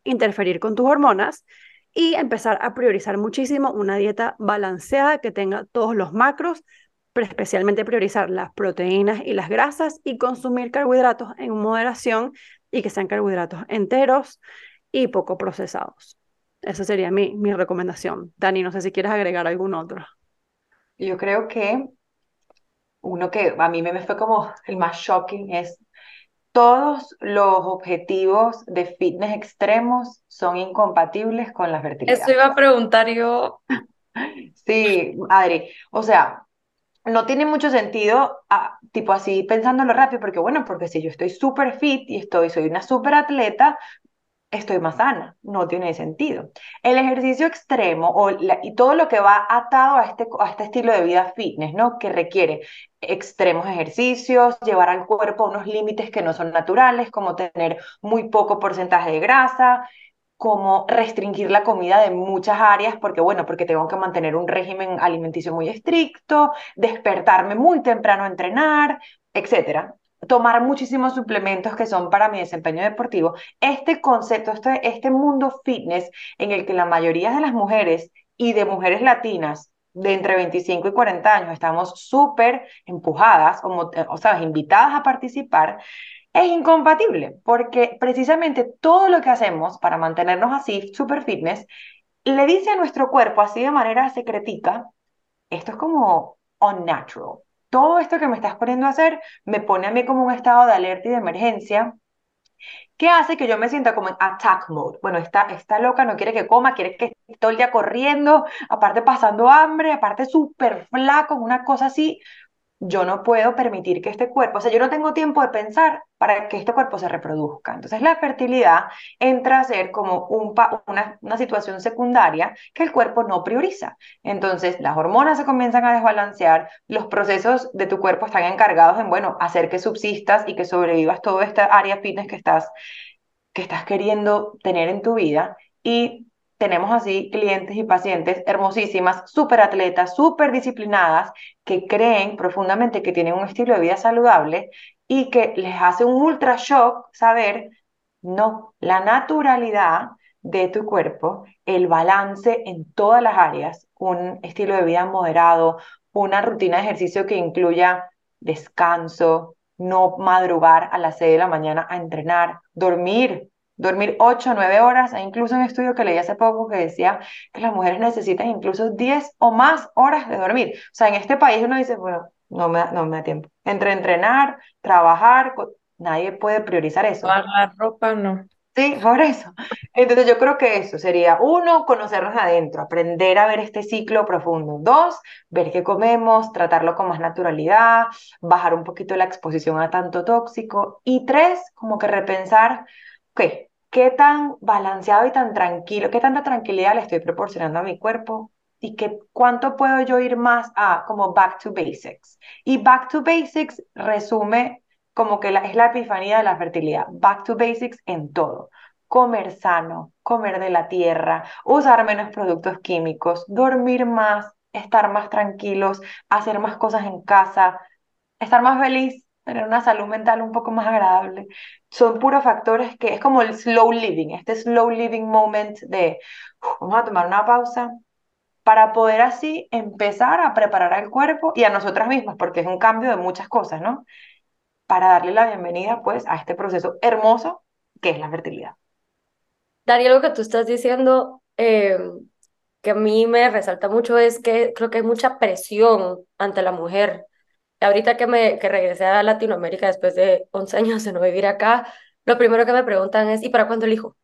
interferir con tus hormonas y empezar a priorizar muchísimo una dieta balanceada que tenga todos los macros pero especialmente priorizar las proteínas y las grasas y consumir carbohidratos en moderación y que sean carbohidratos enteros y poco procesados. Esa sería mi, mi recomendación. Dani, no sé si quieres agregar algún otro. Yo creo que uno que a mí me fue como el más shocking es todos los objetivos de fitness extremos son incompatibles con la fertilidad. Eso iba a preguntar yo. Sí, Adri, o sea, no tiene mucho sentido, ah, tipo así pensándolo rápido, porque bueno, porque si yo estoy súper fit y estoy, soy una súper atleta, estoy más sana. No tiene sentido. El ejercicio extremo o y todo lo que va atado a este, a este estilo de vida fitness, ¿no? Que requiere extremos ejercicios, llevar al cuerpo unos límites que no son naturales, como tener muy poco porcentaje de grasa, como restringir la comida de muchas áreas, porque bueno, porque tengo que mantener un régimen alimenticio muy estricto, despertarme muy temprano a entrenar, etcétera tomar muchísimos suplementos que son para mi desempeño deportivo, este concepto, este, este mundo fitness en el que la mayoría de las mujeres y de mujeres latinas de entre 25 y 40 años estamos súper empujadas, como, o sea, invitadas a participar, es incompatible, porque precisamente todo lo que hacemos para mantenernos así, súper fitness, le dice a nuestro cuerpo así de manera secretica, esto es como unnatural, todo esto que me estás poniendo a hacer me pone a mí como un estado de alerta y de emergencia que hace que yo me sienta como en attack mode. Bueno, está, está loca, no quiere que coma, quiere que esté todo el día corriendo, aparte pasando hambre, aparte súper flaco, una cosa así yo no puedo permitir que este cuerpo, o sea, yo no tengo tiempo de pensar para que este cuerpo se reproduzca. Entonces la fertilidad entra a ser como un una, una situación secundaria que el cuerpo no prioriza. Entonces las hormonas se comienzan a desbalancear, los procesos de tu cuerpo están encargados en, bueno, hacer que subsistas y que sobrevivas toda esta área fitness que estás, que estás queriendo tener en tu vida. Y tenemos así clientes y pacientes hermosísimas, súper atletas, súper disciplinadas, que creen profundamente que tienen un estilo de vida saludable y que les hace un ultra shock saber, no, la naturalidad de tu cuerpo, el balance en todas las áreas, un estilo de vida moderado, una rutina de ejercicio que incluya descanso, no madrugar a las 6 de la mañana a entrenar, dormir dormir 8 o 9 horas. Hay incluso un estudio que leí hace poco que decía que las mujeres necesitan incluso 10 o más horas de dormir. O sea, en este país uno dice, bueno, no me da, no me da tiempo. Entre entrenar, trabajar, nadie puede priorizar eso. La ropa no. Sí, por eso. Entonces yo creo que eso sería, uno, conocernos adentro, aprender a ver este ciclo profundo. Dos, ver qué comemos, tratarlo con más naturalidad, bajar un poquito la exposición a tanto tóxico. Y tres, como que repensar ok, ¿qué tan balanceado y tan tranquilo, qué tanta tranquilidad le estoy proporcionando a mi cuerpo? Y qué, cuánto puedo yo ir más a como back to basics. Y back to basics resume como que es la epifanía de la fertilidad. Back to basics en todo. Comer sano, comer de la tierra, usar menos productos químicos, dormir más, estar más tranquilos, hacer más cosas en casa, estar más feliz, tener una salud mental un poco más agradable. Son puros factores que es como el slow living, este slow living moment de vamos a tomar una pausa para poder así empezar a preparar al cuerpo y a nosotras mismas, porque es un cambio de muchas cosas, ¿no? Para darle la bienvenida pues a este proceso hermoso que es la fertilidad. Daría, lo que tú estás diciendo em, que a mí me resalta mucho es que creo que hay mucha presión ante la mujer ahorita que, me, que regresé a Latinoamérica después de 11 años de no vivir acá, lo primero que me preguntan es, ¿y para cuándo el hijo?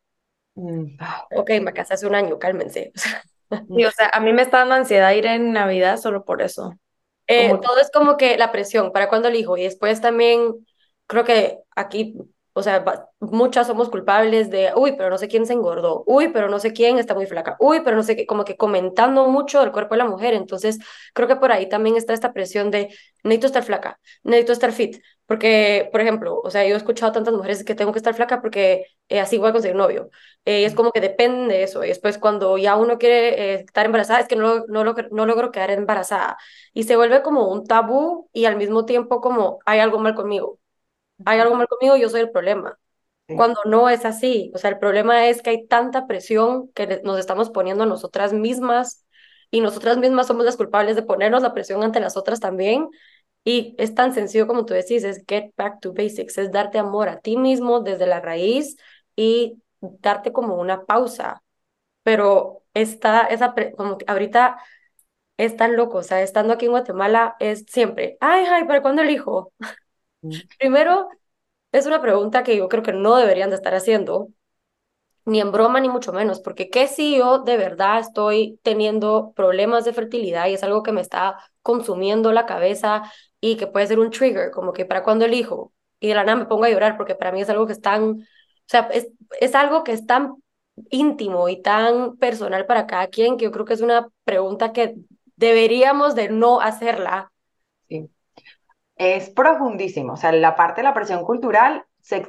Mm. Ok, me casé hace un año, cálmense. o sea, a mí me está dando ansiedad ir en Navidad solo por eso. Eh, todo es como que la presión, ¿para cuándo el hijo? Y después también creo que aquí o sea, muchas somos culpables de, uy, pero no sé quién se engordó, uy, pero no sé quién está muy flaca, uy, pero no sé qué, como que comentando mucho el cuerpo de la mujer. Entonces, creo que por ahí también está esta presión de, necesito estar flaca, necesito estar fit. Porque, por ejemplo, o sea, yo he escuchado a tantas mujeres que tengo que estar flaca porque eh, así voy a conseguir novio. Eh, y es como que depende de eso. Y después, cuando ya uno quiere eh, estar embarazada, es que no, no, no logro quedar embarazada. Y se vuelve como un tabú y al mismo tiempo como hay algo mal conmigo hay algo mal conmigo, yo soy el problema. Cuando no es así, o sea, el problema es que hay tanta presión que nos estamos poniendo nosotras mismas y nosotras mismas somos las culpables de ponernos la presión ante las otras también. Y es tan sencillo como tú decís, es get back to basics, es darte amor a ti mismo desde la raíz y darte como una pausa. Pero está, esa, como que ahorita es tan loco, o sea, estando aquí en Guatemala es siempre, ay, ay, ¿para cuándo el hijo? Primero, es una pregunta que yo creo que no deberían de estar haciendo, ni en broma ni mucho menos, porque qué si yo de verdad estoy teniendo problemas de fertilidad y es algo que me está consumiendo la cabeza y que puede ser un trigger, como que para cuando elijo y de la nada me pongo a llorar porque para mí es algo que es tan, o sea, es, es algo que es tan íntimo y tan personal para cada quien que yo creo que es una pregunta que deberíamos de no hacerla. Sí. Es profundísimo, o sea, la parte de la presión cultural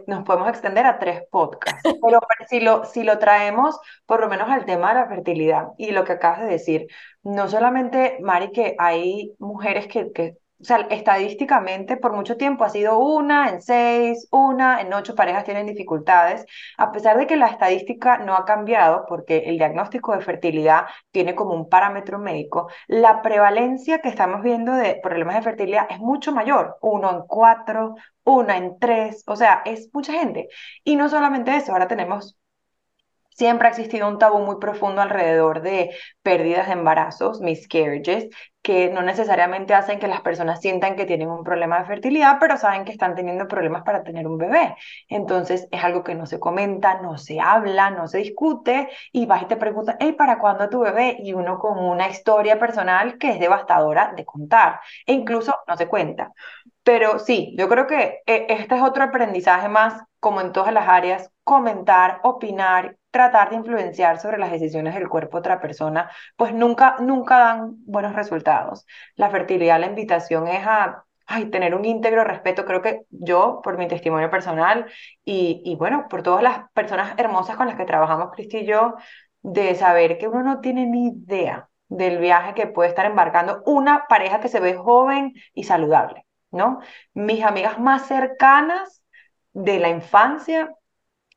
nos podemos extender a tres podcasts, pero si lo, si lo traemos por lo menos al tema de la fertilidad y lo que acabas de decir, no solamente, Mari, que hay mujeres que, que o sea, estadísticamente por mucho tiempo ha sido una en seis, una en ocho parejas tienen dificultades, a pesar de que la estadística no ha cambiado porque el diagnóstico de fertilidad tiene como un parámetro médico, la prevalencia que estamos viendo de problemas de fertilidad es mucho mayor, uno en cuatro, una en tres, o sea, es mucha gente. Y no solamente eso, ahora tenemos Siempre ha existido un tabú muy profundo alrededor de pérdidas de embarazos, miscarriages, que no necesariamente hacen que las personas sientan que tienen un problema de fertilidad, pero saben que están teniendo problemas para tener un bebé. Entonces es algo que no se comenta, no se habla, no se discute y vas y te preguntas, hey, ¿para cuándo tu bebé? Y uno con una historia personal que es devastadora de contar e incluso no se cuenta. Pero sí, yo creo que eh, este es otro aprendizaje más, como en todas las áreas, comentar, opinar, tratar de influenciar sobre las decisiones del cuerpo de otra persona, pues nunca, nunca dan buenos resultados. La fertilidad, la invitación es a ay, tener un íntegro respeto, creo que yo, por mi testimonio personal y, y bueno, por todas las personas hermosas con las que trabajamos, Cristi y yo, de saber que uno no tiene ni idea del viaje que puede estar embarcando una pareja que se ve joven y saludable. ¿no? Mis amigas más cercanas de la infancia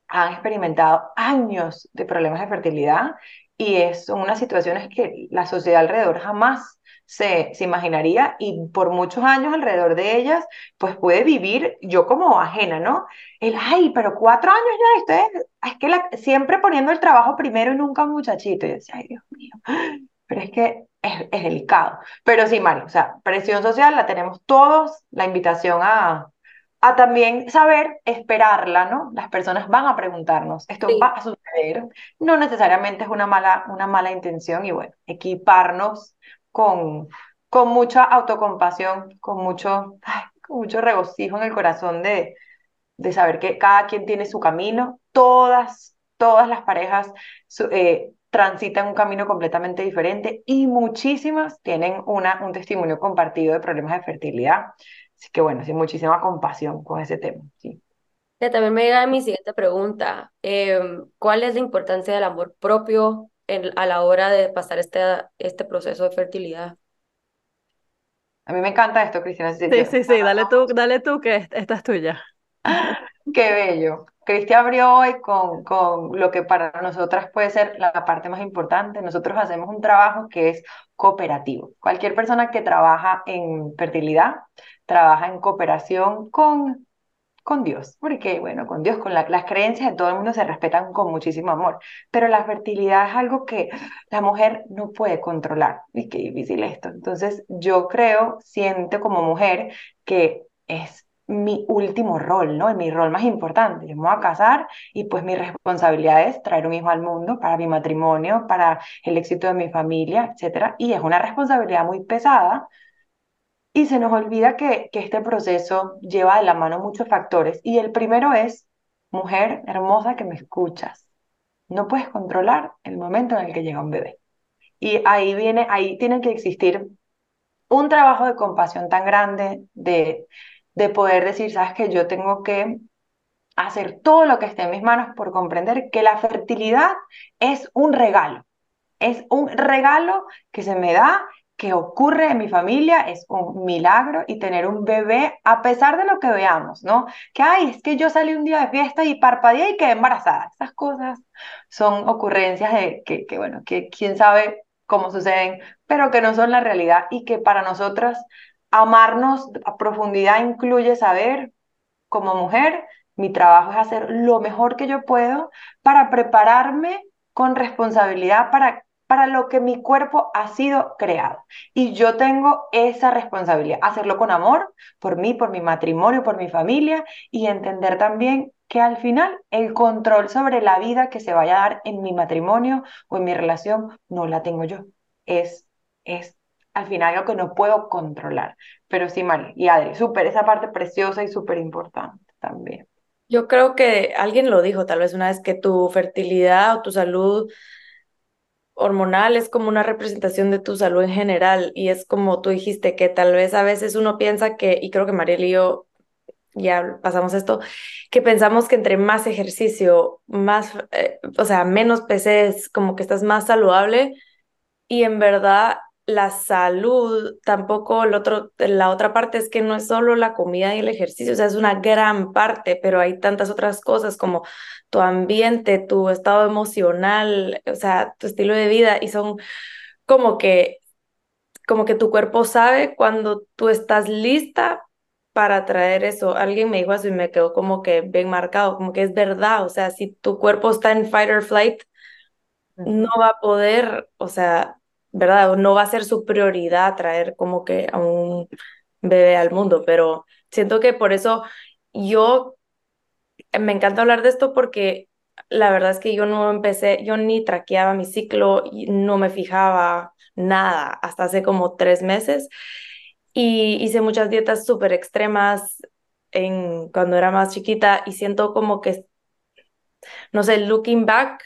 han experimentado años de problemas de fertilidad y es, son unas situaciones que la sociedad alrededor jamás se, se imaginaría y por muchos años alrededor de ellas, pues puede vivir yo como ajena, ¿no? El, ay, pero cuatro años ya, ustedes, es que la, siempre poniendo el trabajo primero y nunca un muchachito. Y decía, ay, Dios mío, pero es que es, es, delicado. Pero sí, Mari, o sea, presión social la tenemos todos, la invitación a, a también saber esperarla, ¿no? Las personas van a preguntarnos, esto va a suceder, no necesariamente es una mala, una mala intención y bueno, equiparnos con, con mucha autocompasión, con mucho, con mucho regocijo en el corazón de, de saber que cada quien tiene su camino, todas, todas las parejas eh, transitan un camino completamente diferente y muchísimas tienen una, un testimonio compartido de problemas de fertilidad. Así que bueno, sí, muchísima compasión con ese tema. Sí. También me llega mi siguiente pregunta. Em, ¿Cuál es la importancia del amor propio en, a la hora de pasar este, este proceso de fertilidad? A mí me encanta esto, Cristina. Sí, sí, sí, dale tú, dale tú que esta es tuya. Qué bello. Cristian abrió hoy con, con lo que para nosotras puede ser la parte más importante. Nosotros hacemos un trabajo que es cooperativo. Cualquier persona que trabaja en fertilidad trabaja en cooperación con, con Dios, porque bueno, con Dios, con las creencias de todo el mundo se respetan con muchísimo amor, pero la fertilidad es algo que la mujer no puede controlar. Y qué difícil esto. Entonces yo creo, siento como mujer que es mi último rol, ¿no? mi rol más importante. Yo me voy a casar y pues mi responsabilidad es traer un hijo al mundo para mi matrimonio, para el éxito de mi familia, etc. Y es una responsabilidad muy pesada y se nos olvida que, que este proceso lleva de la mano muchos factores. Y el primero es, mujer hermosa que me escuchas, no puedes controlar el momento en el que llega un bebé. Y ahí viene, ahí tiene que existir un trabajo de compasión tan grande, de de poder decir, sabes que yo tengo que hacer todo lo que esté en mis manos por comprender que la fertilidad es un regalo, es un regalo que se me da, que ocurre en mi familia, es un milagro y tener un bebé a pesar de lo que veamos, ¿no? Que, ay, es que yo salí un día de fiesta y parpadeé y quedé embarazada. Esas cosas son ocurrencias de que, bueno, que quién sabe como suceden, pero que no son la realidad y que para nosotras amarnos a profundidad incluye saber como mujer, mi trabajo es hacer lo mejor que yo puedo para prepararme con responsabilidad para para lo que mi cuerpo ha sido creado. Y yo tengo esa responsabilidad, hacerlo con amor, por mí, por mi matrimonio, por mi familia, y entender también que al final el control sobre la vida que se vaya a dar en mi matrimonio o en mi relación no la tengo yo. Es, es al final algo que no puedo controlar. Pero sí, Mari y Adri, súper, esa parte preciosa y súper importante también. Yo creo que alguien lo dijo tal vez una vez que tu fertilidad o tu salud hormonal es como una representación de tu salud en general y es como tú dijiste que tal vez a veces uno piensa que, y creo que Mariel y yo ya pasamos esto, que pensamos que entre más ejercicio, más, eh, o sea, menos peces, como que estás más saludable y en verdad la salud, tampoco el otro, la otra parte es que no es solo la comida y el ejercicio, o sea, es una gran parte, pero hay tantas otras cosas como tu ambiente, tu estado emocional, o sea, tu estilo de vida y son como que como que tu cuerpo sabe cuando tú estás lista para traer eso. Alguien me dijo eso y me quedó como que bien marcado, como que es verdad, o sea, si tu cuerpo está en fight or flight, no va a poder, o sea, ¿verdad? No va a ser su prioridad traer como que a un bebé al mundo, pero siento que por eso yo me encanta hablar de esto porque la verdad es que yo no empecé, yo ni traqueaba mi ciclo, no me fijaba nada hasta hace como tres meses y hice muchas dietas súper extremas en, cuando era más chiquita y siento como que, no sé, looking back,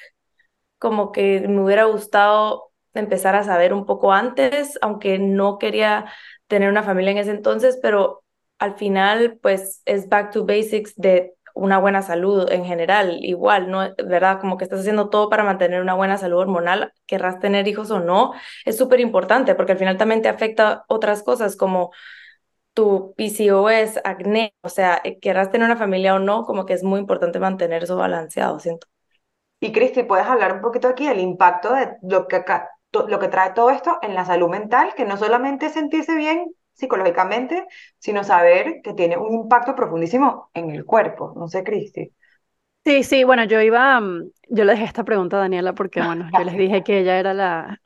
como que me hubiera gustado empezar a saber un poco antes, aunque no quería tener una familia en ese entonces, pero al final pues es back to basics de una buena salud en general, igual, ¿no? ¿Verdad? Como que estás haciendo todo para mantener una buena salud hormonal, querrás tener hijos o no, es súper importante porque al final también te afecta otras cosas como tu PCOS, acné, o sea, eh, querrás tener una familia o no, como que es muy importante mantener eso balanceado, siento. Y Cristi, ¿puedes hablar un poquito aquí del impacto de lo que acá lo que trae todo esto en la salud mental, que no solamente es sentirse bien psicológicamente, sino saber que tiene un impacto profundísimo en el cuerpo. No sé, Cristi. Sí, sí, bueno, yo iba, mm, yo le dejé esta pregunta a Daniela porque, bueno, yo les dije que ella era la,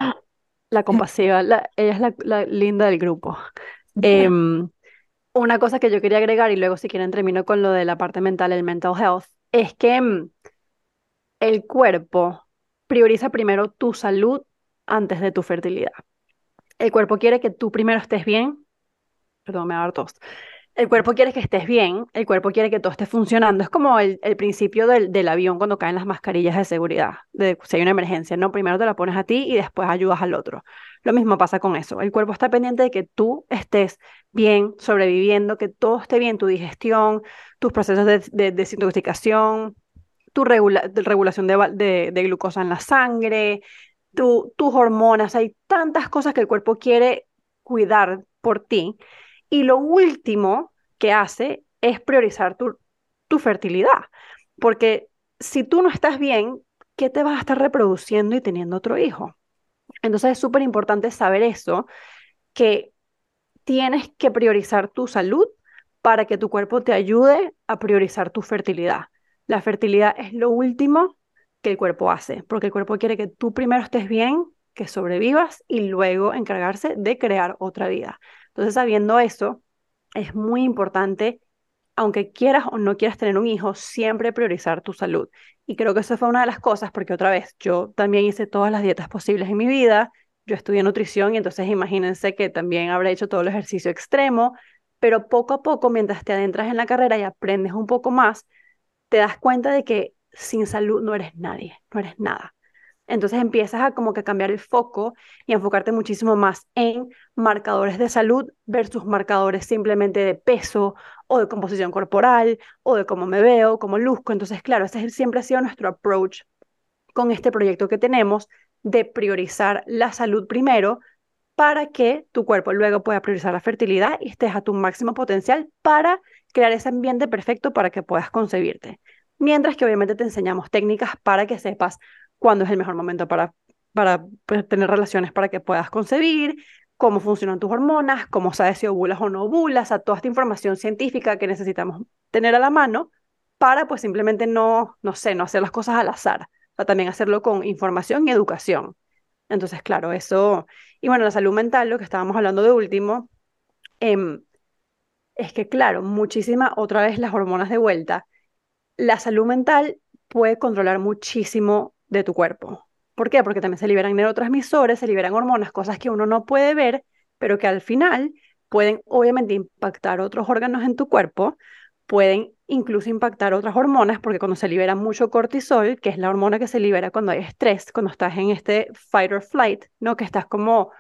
la compasiva, ella es la, linda del grupo. Em, una cosa que yo quería agregar, y luego si quieren termino con lo de la parte mental, el mental health, es que mm, el cuerpo prioriza primero tu salud antes de tu fertilidad. El cuerpo quiere que tú primero estés bien, perdón, me va a dar tos. El cuerpo quiere que estés bien, el cuerpo quiere que todo esté funcionando. Es como el, principio del, del, avión cuando caen las mascarillas de seguridad, de, si hay una emergencia, ¿no? Primero te la pones a ti y después ayudas al otro. Lo mismo pasa con eso. El cuerpo está pendiente de que tú estés bien, sobreviviendo, que todo esté bien, tu digestión, tus procesos de, de desintoxicación, tu regulación de, de, glucosa en la sangre, tus hormonas, hay tantas cosas que el cuerpo quiere cuidar por ti. Y lo último que hace es priorizar tu, tu fertilidad, porque si tú no estás bien, ¿qué te vas a estar reproduciendo y teniendo otro hijo? Entonces es súper importante saber eso, que tienes que priorizar tu salud para que tu cuerpo te ayude a priorizar tu fertilidad. La fertilidad es lo último que el cuerpo hace, porque el cuerpo quiere que tú primero estés bien, que sobrevivas y luego encargarse de crear otra vida. Entonces, sabiendo eso, es muy importante, aunque quieras o no quieras tener un hijo, siempre priorizar tu salud. Y creo que eso fue una de las cosas, porque otra vez, yo también hice todas las dietas posibles en mi vida, yo estudié nutrición y entonces imagínense que también habré hecho todo el ejercicio extremo, pero poco a poco, mientras te adentras en la carrera y aprendes un poco más, te das cuenta de que sin salud no eres nadie, no eres nada. Entonces empiezas a como que cambiar el foco y enfocarte muchísimo más en marcadores de salud versus marcadores simplemente de peso o de composición corporal o de cómo me veo, cómo luzco. Entonces, claro, ese siempre ha sido nuestro approach con este proyecto que tenemos de priorizar la salud primero para que tu cuerpo luego pueda priorizar la fertilidad y estés a tu máximo potencial para crear ese ambiente perfecto para que puedas concebirte mientras que obviamente te enseñamos técnicas para que sepas cuándo es el mejor momento para para pues, tener relaciones para que puedas concebir, cómo funcionan tus hormonas, cómo sabes si ovulas o no ovulas, a toda esta información científica que necesitamos tener a la mano para pues simplemente no, no sé, no hacer las cosas al azar, o también hacerlo con información y educación. Entonces, claro, eso, y bueno, la salud mental, lo que estábamos hablando de último, em, es que, claro, muchísima, otra vez las hormonas de vuelta, la salud mental puede controlar muchísimo de tu cuerpo. ¿Por qué? Porque también se liberan neurotransmisores, se liberan hormonas, cosas que uno no puede ver, pero que al final pueden obviamente impactar otros órganos en tu cuerpo, pueden incluso impactar otras hormonas, porque cuando se libera mucho cortisol, que es la hormona que se libera cuando hay estrés, cuando estás en este fight or flight, ¿no? Que estás como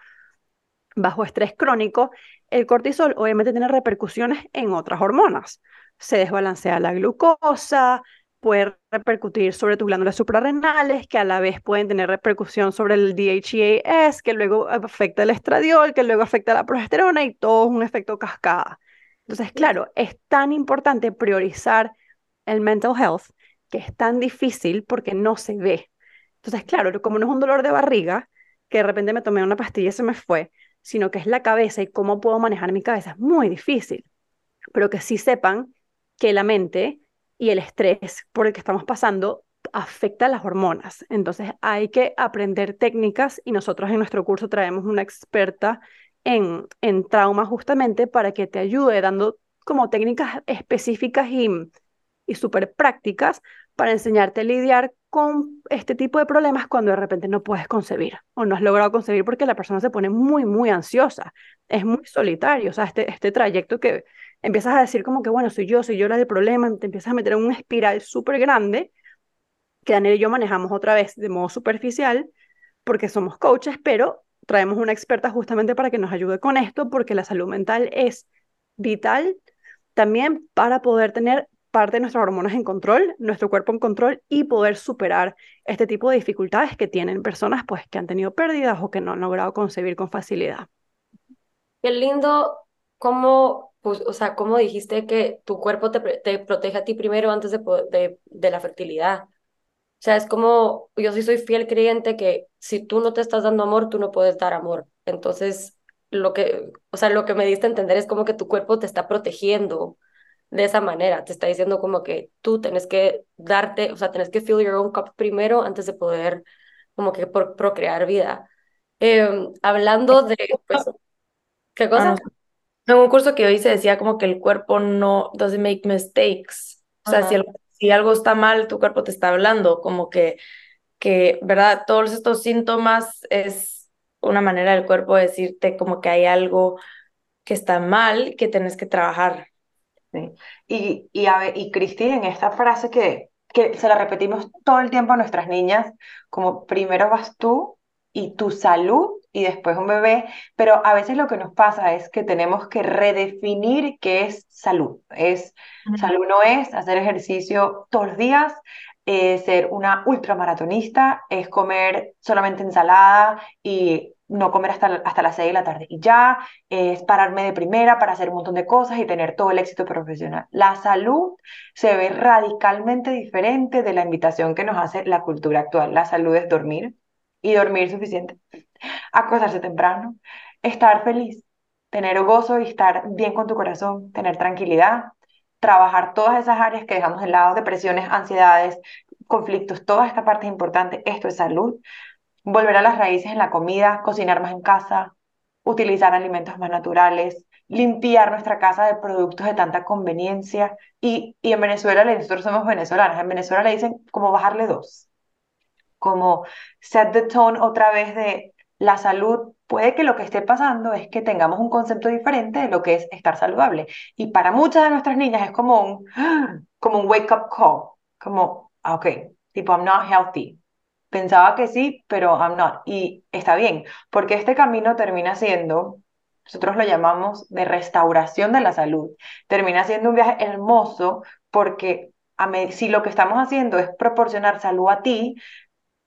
bajo estrés crónico, el cortisol obviamente tiene repercusiones en otras hormonas. Se desbalancea la glucosa, puede repercutir sobre tus glándulas suprarrenales, que a la vez pueden tener repercusión sobre el DHEAS, que luego afecta el estradiol, que luego afecta la progesterona y todo es un efecto cascada. Entonces, claro, es tan importante priorizar el mental health que es tan difícil porque no se ve. Entonces, claro, como no es un dolor de barriga, que de repente me tomé una pastilla y se me fue, sino que es la cabeza y cómo puedo manejar mi cabeza, es muy difícil. Pero que sí sepan que la mente y el estrés por el que estamos pasando afecta las hormonas. Entonces hay que aprender técnicas y nosotros en nuestro curso traemos una experta en, en trauma justamente para que te ayude dando como técnicas específicas y, y súper prácticas para enseñarte a lidiar con este tipo de problemas cuando de repente no puedes concebir o no has logrado concebir porque la persona se pone muy, muy ansiosa. Es muy solitario, o sea, este, este trayecto que empiezas a decir como que, bueno, soy yo, soy yo la del problema, te empiezas a meter en una espiral súper grande que Daniel y yo manejamos otra vez de modo superficial porque somos coaches, pero traemos una experta justamente para que nos ayude con esto porque la salud mental es vital también para poder tener parte de nuestras hormonas en control, nuestro cuerpo en control y poder superar este tipo de dificultades que tienen personas pues que han tenido pérdidas o que no han logrado concebir con facilidad. Qué lindo cómo pues, o sea, ¿cómo dijiste que tu cuerpo te, te protege a ti primero antes de, de, de, la fertilidad? O sea, es como, yo sí soy fiel creyente que si tú no te estás dando amor, tú no puedes dar amor. Entonces, lo que, o sea, lo que me diste a entender es como que tu cuerpo te está protegiendo de esa manera. Te está diciendo como que tú tienes que darte, o sea, tienes que fill your own cup primero antes de poder como que procrear vida. Em, hablando de, pues, ¿qué cosa? En un curso que yo hice decía como que el cuerpo no doesn't make mistakes. O sea, si, si, algo está mal, tu cuerpo te está hablando, como que, que, ¿verdad? Todos estos síntomas es una manera del cuerpo de decirte como que hay algo que está mal, que tienes que trabajar. Sí. Y, y, a ver, y Cristi, en esta frase que, que se la repetimos todo el tiempo a nuestras niñas, como primero vas tú y tu salud y después un bebé, pero a veces lo que nos pasa es que tenemos que redefinir qué es salud. Es, Salud no es hacer ejercicio todos los días, ser una ultramaratonista, es comer solamente ensalada y no comer hasta, hasta las 6 de la tarde. Y ya es pararme de primera para hacer un montón de cosas y tener todo el éxito profesional. La salud se ve radicalmente diferente de la invitación que nos hace la cultura actual. La salud es dormir, y dormir suficiente, acostarse temprano, estar feliz, tener gozo y estar bien con tu corazón, tener tranquilidad, trabajar todas esas áreas que dejamos de lado, depresiones, ansiedades, conflictos, toda esta parte es importante, esto es salud, volver a las raíces en la comida, cocinar más en casa, utilizar alimentos más naturales, limpiar nuestra casa de productos de tanta conveniencia. Y, y en Venezuela, nosotros somos venezolanos, en Venezuela le dicen como bajarle dos como set the tone otra vez de la salud. Puede que lo que esté pasando es que tengamos un concepto diferente de lo que es estar saludable. Y para muchas de nuestras niñas es como un, como un wake up call, como, ah, ok, tipo, I'm not healthy. Pensaba que sí, pero I'm not. Y está bien, porque este camino termina siendo, nosotros lo llamamos de restauración de la salud, termina siendo un viaje hermoso porque a si lo que estamos haciendo es proporcionar salud a ti,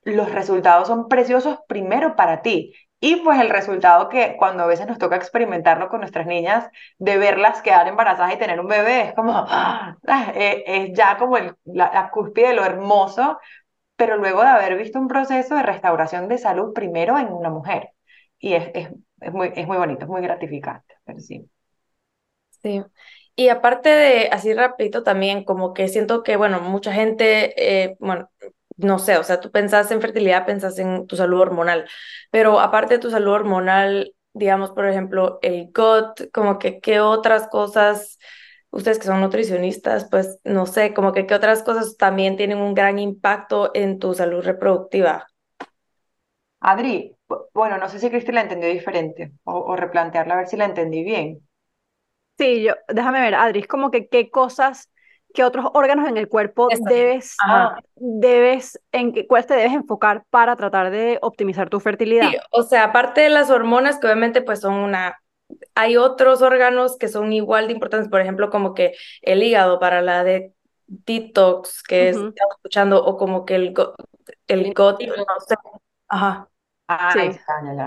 los resultados son preciosos primero para ti. Y pues el resultado que cuando a veces nos toca experimentarlo con nuestras niñas, de verlas quedar embarazadas y tener un bebé, es como, ¡ah! es, ya como el, la, cúspide de lo hermoso, pero luego de haber visto un proceso de restauración de salud primero en una mujer. Y es, es, es muy, es muy bonito, es muy gratificante, sí. Sí. Y aparte de, así rapidito también, como que siento que, bueno, mucha gente, eh, bueno, no sé, o sea, tú pensás en fertilidad, pensás en tu salud hormonal, pero aparte de tu salud hormonal, digamos, por ejemplo, el gut, como que qué otras cosas, ustedes que son nutricionistas, pues no sé, como que qué otras cosas también tienen un gran impacto en tu salud reproductiva. Adri, bueno, no sé si Cristi la entendió diferente o, o replantearla a ver si la entendí bien. Sí, yo, déjame ver, Adri, es como que qué cosas, qué otros órganos en el cuerpo debes, debes, en qué, cuáles te debes enfocar para tratar de optimizar tu fertilidad. Sí, o sea, aparte de las hormonas, que obviamente pues son una, hay otros órganos que son igual de importantes, por ejemplo, como que el hígado para la de detox que estamos escuchando, o como que el, el gut, no sé. Ajá. Ah, sí,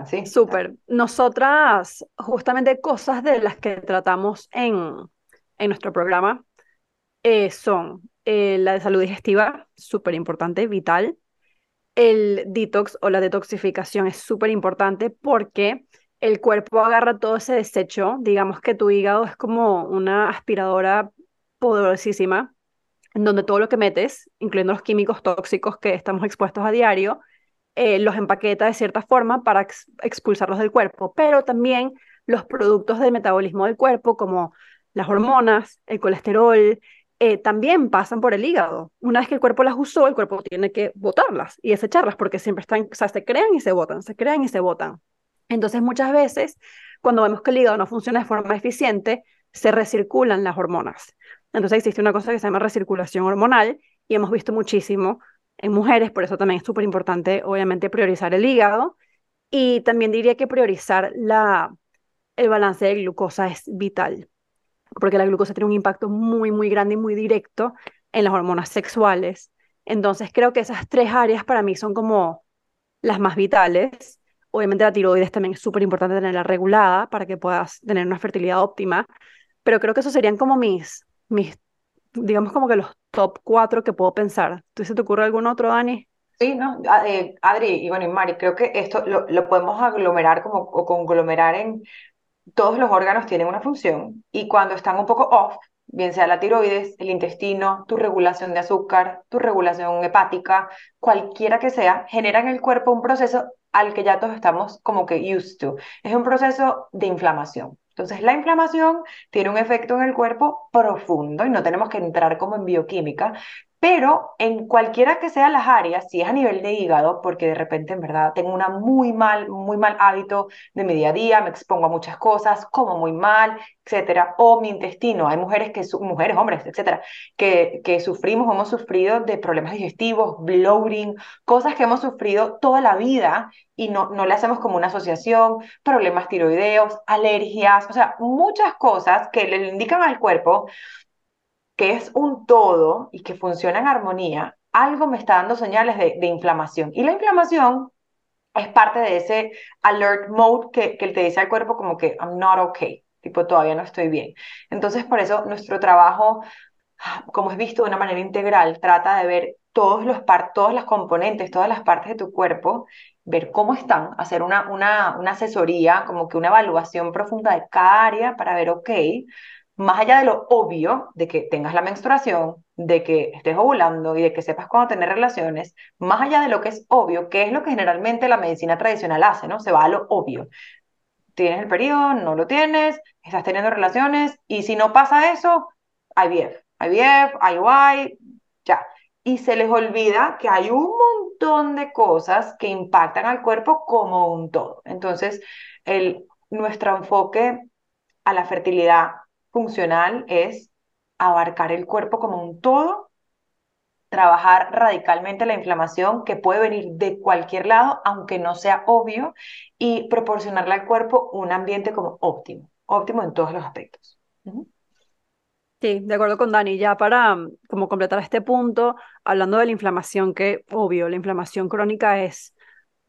sí. Súper. Nosotras, justamente cosas de las que tratamos en, en nuestro programa eh, son eh, la de salud digestiva, súper importante, vital. El detox o la detoxificación es súper importante porque el cuerpo agarra todo ese desecho. Digamos que tu hígado es como una aspiradora poderosísima, donde todo lo que metes, incluyendo los químicos tóxicos que estamos expuestos a diario, eh, los empaqueta de cierta forma para expulsarlos del cuerpo, pero también los productos de metabolismo del cuerpo, como las hormonas, el colesterol, eh, también pasan por el hígado. Una vez que el cuerpo las usó, el cuerpo tiene que botarlas y desecharlas porque siempre están, o sea, se crean y se botan, se crean y se botan. Entonces, muchas veces, cuando vemos que el hígado no funciona de forma eficiente, se recirculan las hormonas. Entonces, existe una cosa que se llama recirculación hormonal y hemos visto muchísimo en mujeres, por eso también es súper importante, obviamente, priorizar el hígado. Y también diría que priorizar la, el balance de glucosa es vital, porque la glucosa tiene un impacto muy, muy grande y muy directo en las hormonas sexuales. Entonces, creo que esas tres áreas para mí son como las más vitales. Obviamente la tiroides también es súper importante tenerla regulada para que puedas tener una fertilidad óptima, pero creo que esos serían como mis, mis digamos como que los top cuatro que puedo pensar. ¿Tú se te ocurre algún otro, Dani? Sí, no, eh, Adri y bueno, y Mari, creo que esto lo, lo podemos aglomerar como o conglomerar en todos los órganos tienen una función y cuando están un poco off, bien sea la tiroides, el intestino, tu regulación de azúcar, tu regulación hepática, cualquiera que sea, genera en el cuerpo un proceso al que ya todos estamos como que used to. Es un proceso de inflamación. Entonces, la inflamación tiene un efecto en el cuerpo profundo y no tenemos que entrar como en bioquímica, pero en cualquiera que sean las áreas, si es a nivel de hígado, porque de repente en verdad tengo una muy mal, muy mal hábito de mi día a día, me expongo a muchas cosas, como muy mal, etcétera, o mi intestino, hay mujeres que, mujeres, hombres, etcétera, que, que sufrimos, hemos sufrido de problemas digestivos, bloating, cosas que hemos sufrido toda la vida y no, no le hacemos como una asociación, problemas tiroideos, alergias, o sea, muchas cosas que le indican al cuerpo que es un todo y que funciona en armonía, algo me está dando señales de, inflamación. Y la inflamación es parte de ese alert mode que, que te dice al cuerpo como que I'm not okay, tipo todavía no estoy bien. Entonces, por eso nuestro trabajo, como es visto de una manera integral, trata de ver todos los par todas las componentes, todas las partes de tu cuerpo, ver cómo están, hacer una, una, una asesoría, como que una evaluación profunda de cada área para ver, ok, más allá de lo obvio de que tengas la menstruación, de que estés ovulando y de que sepas cuándo tener relaciones, más allá de lo que es obvio, que es lo que generalmente la medicina tradicional hace, ¿no? Se va a lo obvio. Tienes el periodo, no lo tienes, estás teniendo relaciones y si no pasa eso, IVF, IVF, IUI, ya. Y se les olvida que hay un montón de cosas que impactan al cuerpo como un todo. Entonces, el, nuestro enfoque a la fertilidad funcional es abarcar el cuerpo como un todo, trabajar radicalmente la inflamación que puede venir de cualquier lado, aunque no sea obvio, y proporcionarle al cuerpo un ambiente como óptimo, óptimo en todos los aspectos. Sí, de acuerdo con Dani. Ya para mm, como completar este punto, hablando de la inflamación, que obvio, la inflamación crónica es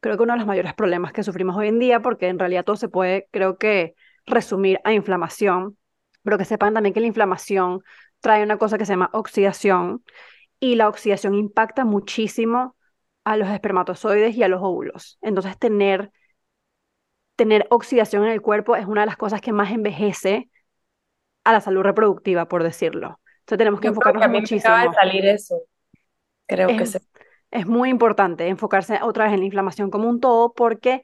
creo que uno de los mayores problemas que sufrimos hoy en día, porque en realidad todo se puede, creo que, resumir a inflamación pero que sepan también que la inflamación trae una cosa que se llama oxidación y la oxidación impacta muchísimo a los espermatozoides y a los óvulos. Entonces, tener, tener oxidación en el cuerpo es una de las cosas que más envejece a la salud reproductiva, por decirlo. Entonces, tenemos que enfocarnos muchísimo. de salir eso. Creo que sí. Es muy importante enfocarse otra vez en la inflamación como un todo porque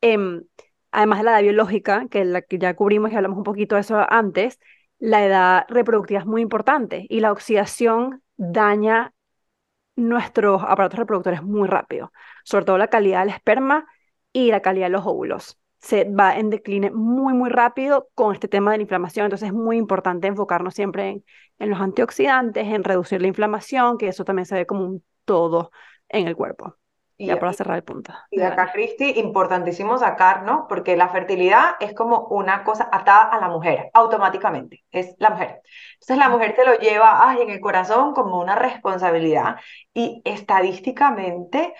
em, además de la edad biológica, que, la que ya cubrimos y hablamos un poquito de eso antes, la edad reproductiva es muy importante y la oxidación daña nuestros aparatos reproductores muy rápido, sobre todo la calidad del esperma y la calidad de los óvulos. Se va en decline muy, muy rápido con este tema de la inflamación, entonces es muy importante enfocarnos siempre en, en los antioxidantes, en reducir la inflamación, que eso también se ve como un todo en el cuerpo. Y ya para cerrar el punto. Y acá, Cristi, importantísimo sacar, ¿no? Porque la fertilidad es como una cosa atada a la mujer, automáticamente, es la mujer. Entonces la mujer te lo lleva ay, en el corazón como una responsabilidad y estadísticamente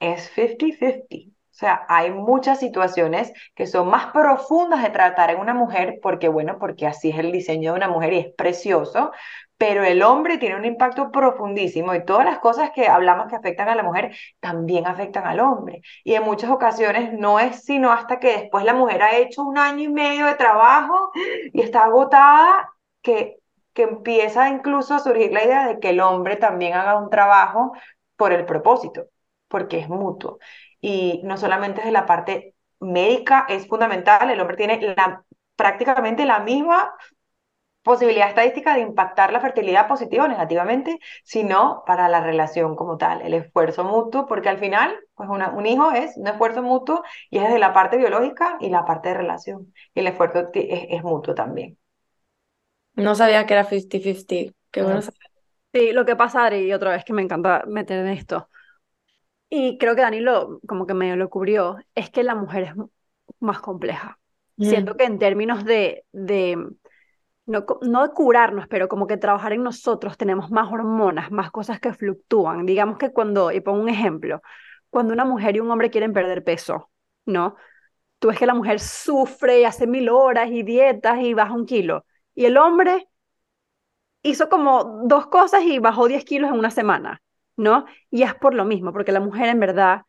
es 50-50. Sea, hay muchas situaciones que son más profundas de tratar en una mujer porque, bueno, porque así es el diseño de una mujer y es precioso, pero el hombre tiene un impacto profundísimo y todas las cosas que hablamos que afectan a la mujer también afectan al hombre. Y en muchas ocasiones no es sino hasta que después la mujer ha hecho un año y medio de trabajo y está agotada que, que empieza incluso a surgir la idea de que el hombre también haga un trabajo por el propósito, porque es mutuo. Y no solamente desde la parte médica es fundamental, el hombre tiene la, prácticamente la misma posibilidad estadística de impactar la fertilidad positiva o negativamente, sino para la relación como tal, el esfuerzo mutuo, porque al final, pues un hijo es un esfuerzo mutuo y es desde la parte biológica y la parte de relación. Y el esfuerzo es, mutuo también. No sabía que era 50-50. Qué bueno Sí, lo que pasa, Adri, y otra vez que me encanta meter en esto, y creo que Dani lo, como que medio lo cubrió, es que la mujer es más compleja. Mm. Siento que en términos de, de no, no de curarnos, pero como que trabajar en nosotros tenemos más hormonas, más cosas que fluctúan. Digamos que cuando, y pongo un ejemplo, cuando una mujer y un hombre quieren perder peso, ¿no? Tú ves que la mujer sufre y hace mil horas y dietas y baja un kilo. Y el hombre hizo como dos cosas y bajó 10 kilos en una semana, ¿no? Y es por lo mismo, porque la mujer en verdad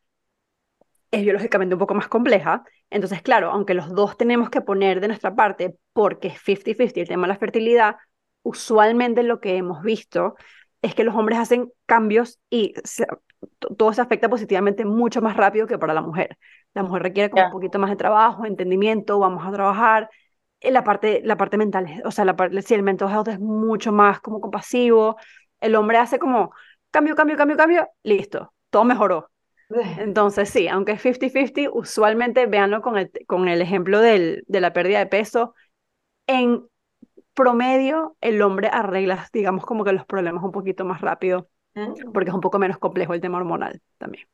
es biológicamente un poco más compleja. Entonces, claro, aunque los dos tenemos que poner de nuestra parte, porque es 50-50 el tema de la fertilidad, usualmente lo que hemos visto es que los hombres hacen cambios y todo se afecta positivamente mucho más rápido que para la mujer. La mujer requiere como un poquito más de trabajo, entendimiento, vamos a trabajar. En la parte, la parte mental, o sea, la parte, si el mental health es mucho más como compasivo, el hombre hace como cambio, cambio, cambio, cambio, listo, todo mejoró. Entonces, sí, aunque es 50-50, usualmente véanlo con el, con el ejemplo del, de la pérdida de peso. En promedio, el hombre arregla, digamos, como que los problemas un poquito más rápido, porque es un poco menos complejo el tema hormonal también.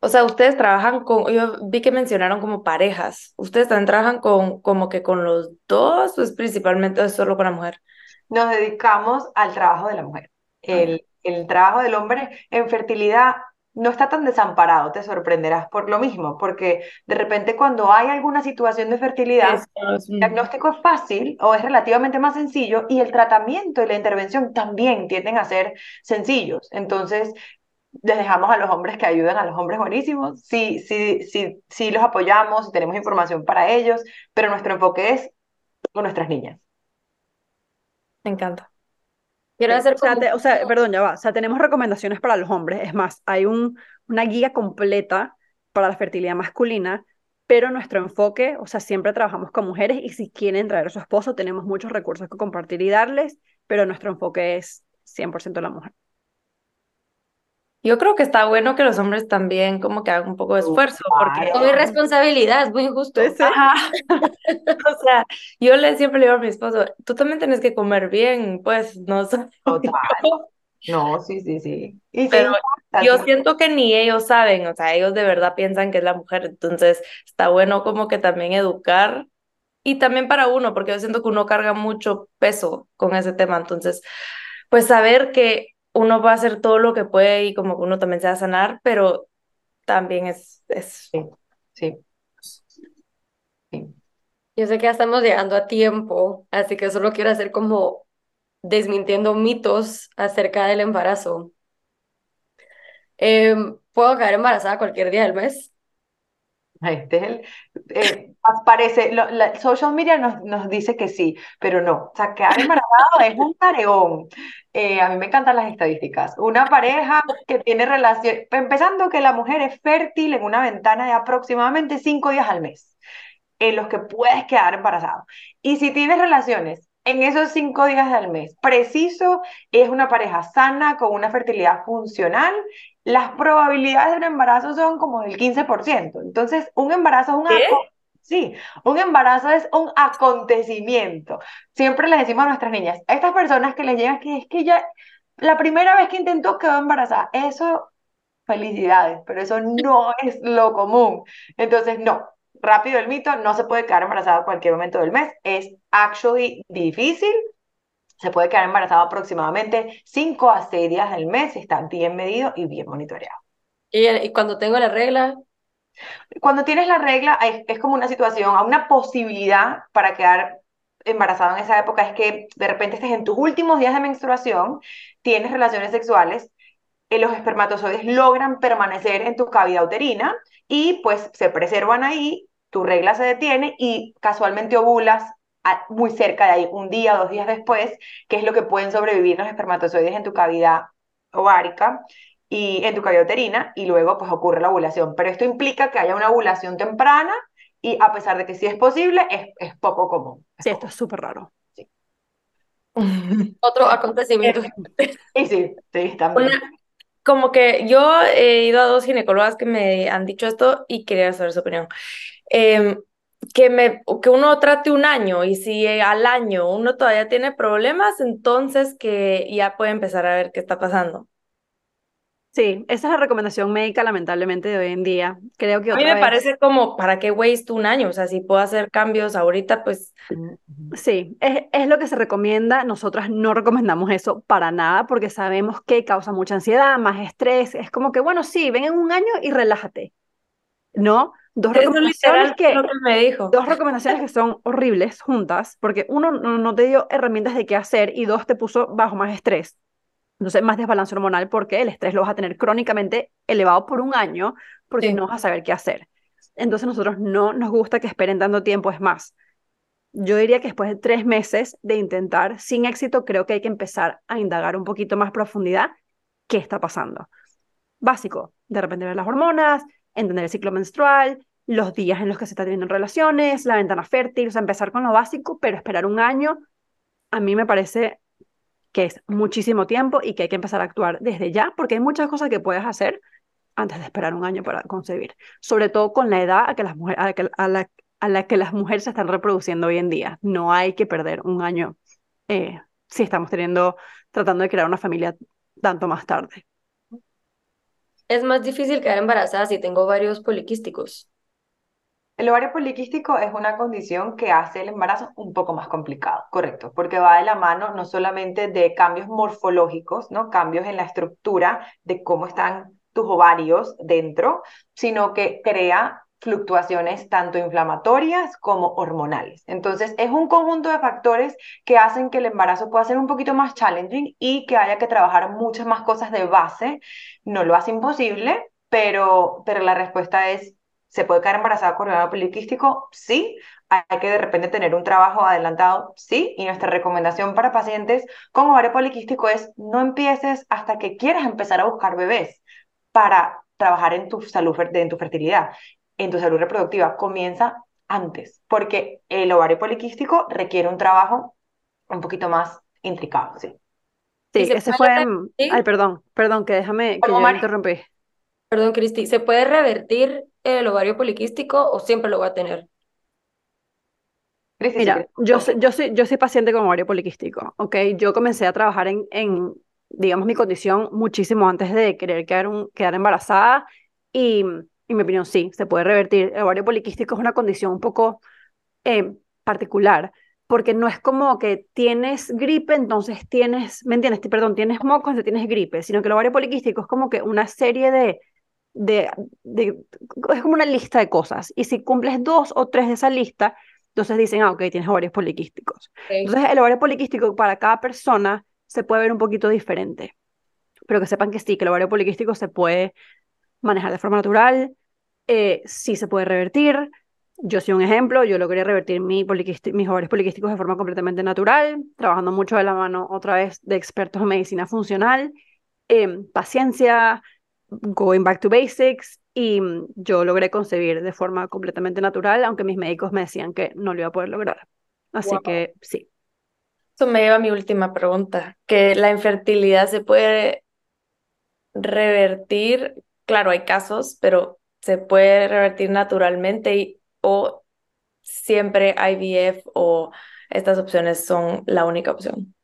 O sea, ustedes trabajan con, yo vi que mencionaron como parejas. ¿Ustedes también trabajan con como que con los dos o es principalmente solo con la mujer? Nos dedicamos al trabajo de la mujer. El, el trabajo del hombre en fertilidad no está tan desamparado, te sorprenderás por lo mismo, porque de repente cuando hay alguna situación de fertilidad, el diagnóstico es fácil o es relativamente más sencillo y el tratamiento y la intervención también tienden a ser sencillos. Entonces, les dejamos a los hombres que ayudan a los hombres buenísimos, sí, sí, sí, sí los apoyamos, tenemos información para ellos, pero nuestro enfoque es con nuestras niñas. Me encanta. Quiero hacer o sea, perdón, ya va. O sea, tenemos recomendaciones para los hombres. Es más, hay un, una guía completa para la fertilidad masculina, pero nuestro enfoque, o sea, siempre trabajamos con mujeres y si quieren traer a su esposo, tenemos muchos recursos que compartir y darles, pero nuestro enfoque es 100% la mujer. Yo creo que está bueno que los hombres también como que hagan un poco de esfuerzo, porque... Con responsabilidad, es muy injusto. o sea, yo le siempre le digo a mi esposo, tú también tienes que comer bien, pues, no Total. No, sí, sí, sí. Pero yo siento que ni ellos saben, o sea, ellos de verdad piensan que es la mujer, entonces está bueno como que también educar y también para uno, porque yo siento que uno carga mucho peso con ese tema, entonces, pues saber que uno va a hacer todo lo que puede y como que uno también se va a sanar, pero también es... es... Sí, Yo sé que ya estamos llegando a tiempo, así que solo quiero hacer como desmintiendo mitos acerca del embarazo. Em, ¿puedo quedar embarazada cualquier día del mes? Este es el, eh, parece, la, social media nos, nos dice que sí, pero no. O sea, quedar embarazado es un tareón. Eh, a mí me encantan las estadísticas. Una pareja que tiene relación, empezando que la mujer es fértil en una ventana de aproximadamente cinco días al mes, en los que puedes quedar embarazado. Y si tienes relaciones en esos cinco días del mes, preciso, es una pareja sana, con una fertilidad funcional las probabilidades de un embarazo son como del 15%. Entonces, un embarazo es un Sí, un embarazo es un acontecimiento. Siempre les decimos a nuestras niñas, a estas personas que les llegan que es que ya la primera vez que intentó quedó embarazada. Eso, felicidades, pero eso no es lo común. Entonces, no, rápido el mito, no se puede quedar embarazada a cualquier momento del mes. Es actually difícil. Se puede quedar embarazada aproximadamente 5 a 6 días del mes, está bien medido y bien monitoreado. Y, y cuando tengo la regla, Cuando tienes la regla, es, es como una situación, a una posibilidad para quedar embarazada en esa época es que de repente estés en tus últimos días de menstruación, tienes relaciones sexuales, eh, los espermatozoides logran permanecer en tu cavidad uterina y pues se preservan ahí, tu regla se detiene y casualmente ovulas a- muy cerca de ahí, un día, dos días después, que es lo que pueden sobrevivir los espermatozoides en tu cavidad ovárica y en tu cavidad uterina y luego pues ocurre la ovulación. Pero esto implica que haya una ovulación temprana y a pesar de que sí es posible, es, es poco común. Es Sí, poco- esto es súper raro. otro acontecimiento. Y sí, sí, también. Una- como que yo he ido a dos ginecólogas que me han dicho esto y quería saber su opinión. Em, que, me, que uno trate un año y si al año uno todavía tiene problemas, entonces que ya puede empezar a ver qué está pasando. Sí, esa es la recomendación médica, lamentablemente, de hoy en día. Creo que A mí me vez, parece como, ¿para qué waste un año? O sea, si puedo hacer cambios ahorita, pues sí, es, es lo que se recomienda. Nosotras no recomendamos eso para nada porque sabemos que causa mucha ansiedad, más estrés. Es como que, bueno, sí, ven en un año y relájate. ¿No? Dos recomendaciones que, lo que me dijo. dos recomendaciones que son horribles juntas, porque uno no, no te dio herramientas de qué hacer y dos te puso bajo más estrés. Entonces, más desbalance hormonal porque el estrés lo vas a tener crónicamente elevado por un año porque Sí. no vas a saber qué hacer. Entonces, nosotros no nos gusta que esperen tanto tiempo, es más. Yo diría que después de tres meses de intentar sin éxito, creo que hay que empezar a indagar un poquito más profundidad qué está pasando. Básico, de repente ver las hormonas, entender el ciclo menstrual, los días en los que se está teniendo relaciones, la ventana fértil, o sea, empezar con lo básico, pero esperar un año, a mí me parece que es muchísimo tiempo y que hay que empezar a actuar desde ya, porque hay muchas cosas que puedes hacer antes de esperar un año para concebir, sobre todo con la edad a, que las mujeres, a, que- a, la, a la que las mujeres se están reproduciendo hoy en día. No hay que perder un año eh, si estamos teniendo, tratando de crear una familia tanto más tarde. Es más difícil quedar embarazada si tengo varios poliquísticos. El ovario poliquístico es una condición que hace el embarazo un poco más complicado, correcto, porque va de la mano no solamente de cambios morfológicos, ¿no? Cambios en la estructura de cómo están tus ovarios dentro, sino que crea fluctuaciones tanto inflamatorias como hormonales. Entonces, es un conjunto de factores que hacen que el embarazo pueda ser un poquito más challenging y que haya que trabajar muchas más cosas de base. No lo hace imposible, pero, pero la respuesta es ¿Se puede quedar embarazada con ovario poliquístico? Sí. Hay que de repente tener un trabajo adelantado, sí. Y nuestra recomendación para pacientes con ovario poliquístico es no empieces hasta que quieras empezar a buscar bebés para trabajar en tu salud, en tu fertilidad, en tu salud reproductiva. Comienza antes, porque el ovario poliquístico requiere un trabajo un poquito más intricado, sí. Sí, se ese fue... repetir? Ay, perdón, perdón, que déjame, que ¿Algo, yo interrumpí. Perdón, Cristi, ¿se puede revertir el ovario poliquístico o siempre lo va a tener? Mira, yo, soy- yo, soy, yo soy paciente con ovario poliquístico, ¿ok? Yo comencé a trabajar en, en, digamos, mi condición muchísimo antes de querer quedar, un- quedar embarazada y, en mi opinión, sí, se puede revertir. El ovario poliquístico es una condición un poco eh, particular, porque no es como que tienes gripe, entonces tienes, ¿me entiendes? Perdón, tienes moco, entonces tienes gripe, sino que el ovario poliquístico es como que una serie de, de, de, es como una lista de cosas, y si cumples dos o tres de esa lista, entonces dicen, ah, ok, tienes ovarios poliquísticos. Ok. Entonces, el ovario poliquístico para cada persona se puede ver un poquito diferente. pero que sepan que sí, que el ovario poliquístico se puede manejar de forma natural, eh, sí se puede revertir. Yo soy un ejemplo, yo logré revertir mi mis ovarios poliquísticos de forma completamente natural, trabajando mucho de la mano otra vez de expertos en medicina funcional, eh, paciencia, going back to basics, y mm, yo logré concebir de forma completamente natural, aunque mis médicos me decían que no lo iba a poder lograr. Así que sí. Eso me lleva a mi última pregunta, que la infertilidad se puede revertir, claro, hay casos, pero se puede revertir naturalmente o siempre IVF o estas opciones son la única opción.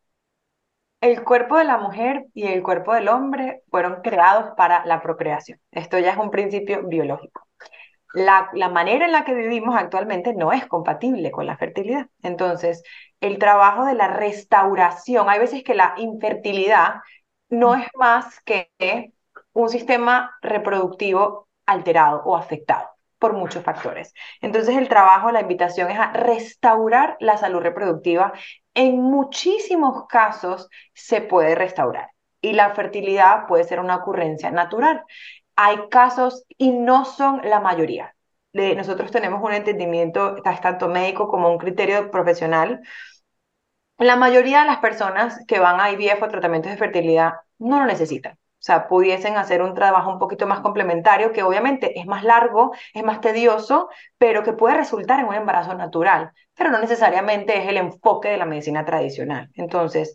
El cuerpo de la mujer y el cuerpo del hombre fueron creados para la procreación. Esto ya es un principio biológico. La, la, manera en la que vivimos actualmente no es compatible con la fertilidad. Entonces, el trabajo de la restauración, hay veces que la infertilidad no es más que un sistema reproductivo alterado o afectado por muchos factores. Entonces el trabajo, la invitación es a restaurar la salud reproductiva. En muchísimos casos se puede restaurar y la fertilidad puede ser una ocurrencia natural. Hay casos y no son la mayoría. nosotros tenemos un entendimiento, tanto médico como un criterio profesional. La mayoría de las personas que van a IVF o tratamientos de fertilidad no lo necesitan. Sea, pudiesen hacer un trabajo un poquito más complementario, que obviamente es más largo, es más tedioso, pero que puede resultar en un embarazo natural, pero no necesariamente es el enfoque de la medicina tradicional. Entonces,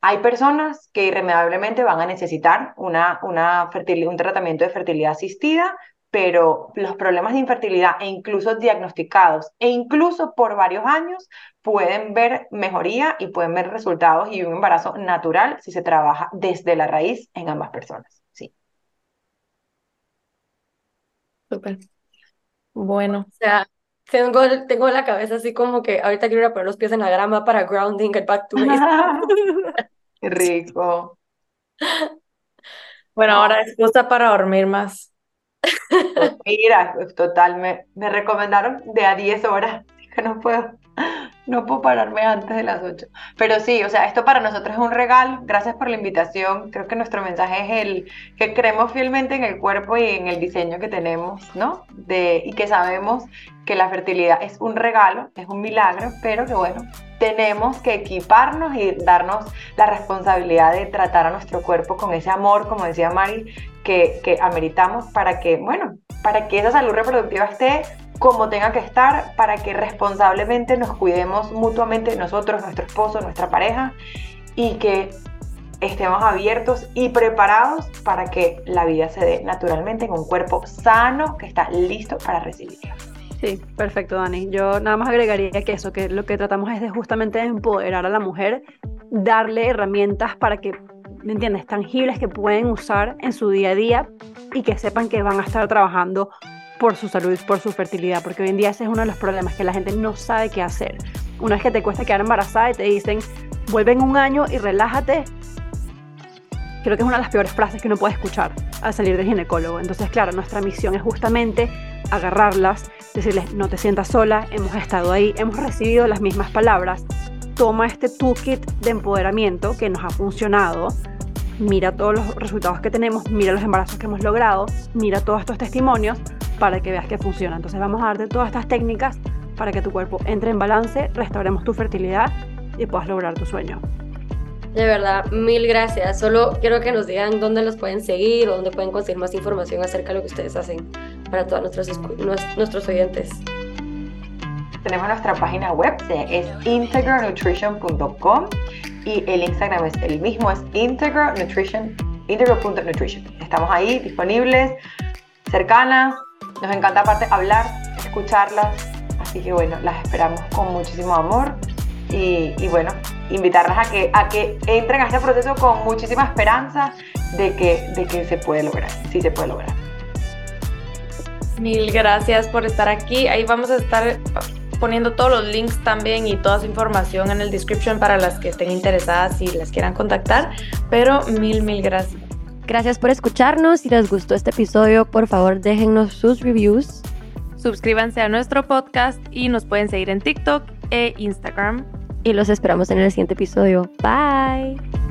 hay personas que irremediablemente van a necesitar una, una un tratamiento de fertilidad asistida, pero los problemas de infertilidad e incluso diagnosticados e incluso por varios años pueden ver mejoría y pueden ver resultados y un embarazo natural si se trabaja desde la raíz en ambas personas. Sí. Súper. Bueno. O sea, tengo, tengo la cabeza así como que ahorita quiero ir a poner los pies en la grama para grounding, el back to Qué rico. Bueno, ahora es justa para dormir más. Mira, total, me, me recomendaron de a 10 horas, que no puedo, no puedo pararme antes de las 8. Pero sí, o sea, esto para nosotros es un regalo. Gracias por la invitación. Creo que nuestro mensaje es el que creemos fielmente en el cuerpo y en el diseño que tenemos, ¿no? De, y que sabemos que la fertilidad es un regalo, es un milagro, pero que bueno, tenemos que equiparnos y darnos la responsabilidad de tratar a nuestro cuerpo con ese amor, como decía Mari, que, que ameritamos para que, bueno, para que esa salud reproductiva esté como tenga que estar, para que responsablemente nos cuidemos mutuamente nosotros, nuestro esposo, nuestra pareja, y que estemos abiertos y preparados para que la vida se dé naturalmente en un cuerpo sano que está listo para recibirla. Sí, perfecto, Dani. Yo nada más agregaría que eso, que lo que tratamos es de justamente empoderar a la mujer, darle herramientas para que, ¿me entiendes?, tangibles que pueden usar en su día a día y que sepan que van a estar trabajando por su salud, por su fertilidad, porque hoy en día ese es uno de los problemas, que la gente no sabe qué hacer. Una vez que te cuesta quedar embarazada y te dicen, vuelve en un año y relájate, creo que es una de las peores frases que uno puede escuchar al salir del ginecólogo. Entonces, claro, nuestra misión es justamente agarrarlas, decirles, no te sientas sola, hemos estado ahí, hemos recibido las mismas palabras, toma este toolkit de empoderamiento que nos ha funcionado, mira todos los resultados que tenemos, mira los embarazos que hemos logrado, mira todos estos testimonios para que veas que funciona. Entonces vamos a darte todas estas técnicas para que tu cuerpo entre en balance, restauremos tu fertilidad y puedas lograr tu sueño. De verdad, mil gracias. Solo quiero que nos digan dónde los pueden seguir o dónde pueden conseguir más información acerca de lo que ustedes hacen para todos nuestros, nuestros oyentes. Tenemos nuestra página web, es integronutrition.com y el Instagram es el mismo, es integronutrition, integro.nutrition. Estamos ahí disponibles, cercanas, nos encanta aparte hablar, escucharlas, así que bueno, las esperamos con muchísimo amor y, bueno, invitarlas a que, a que entren a este proceso con muchísima esperanza de que, de que se puede lograr, sí se puede lograr. Mil gracias por estar aquí. Ahí vamos a estar poniendo todos los links también y toda su información en el description para las que estén interesadas y las quieran contactar. Pero mil, mil gracias. Gracias por escucharnos. Si les gustó este episodio, por favor déjennos sus reviews. Suscríbanse a nuestro podcast y nos pueden seguir en TikTok e Instagram y los esperamos en el siguiente episodio. Bye.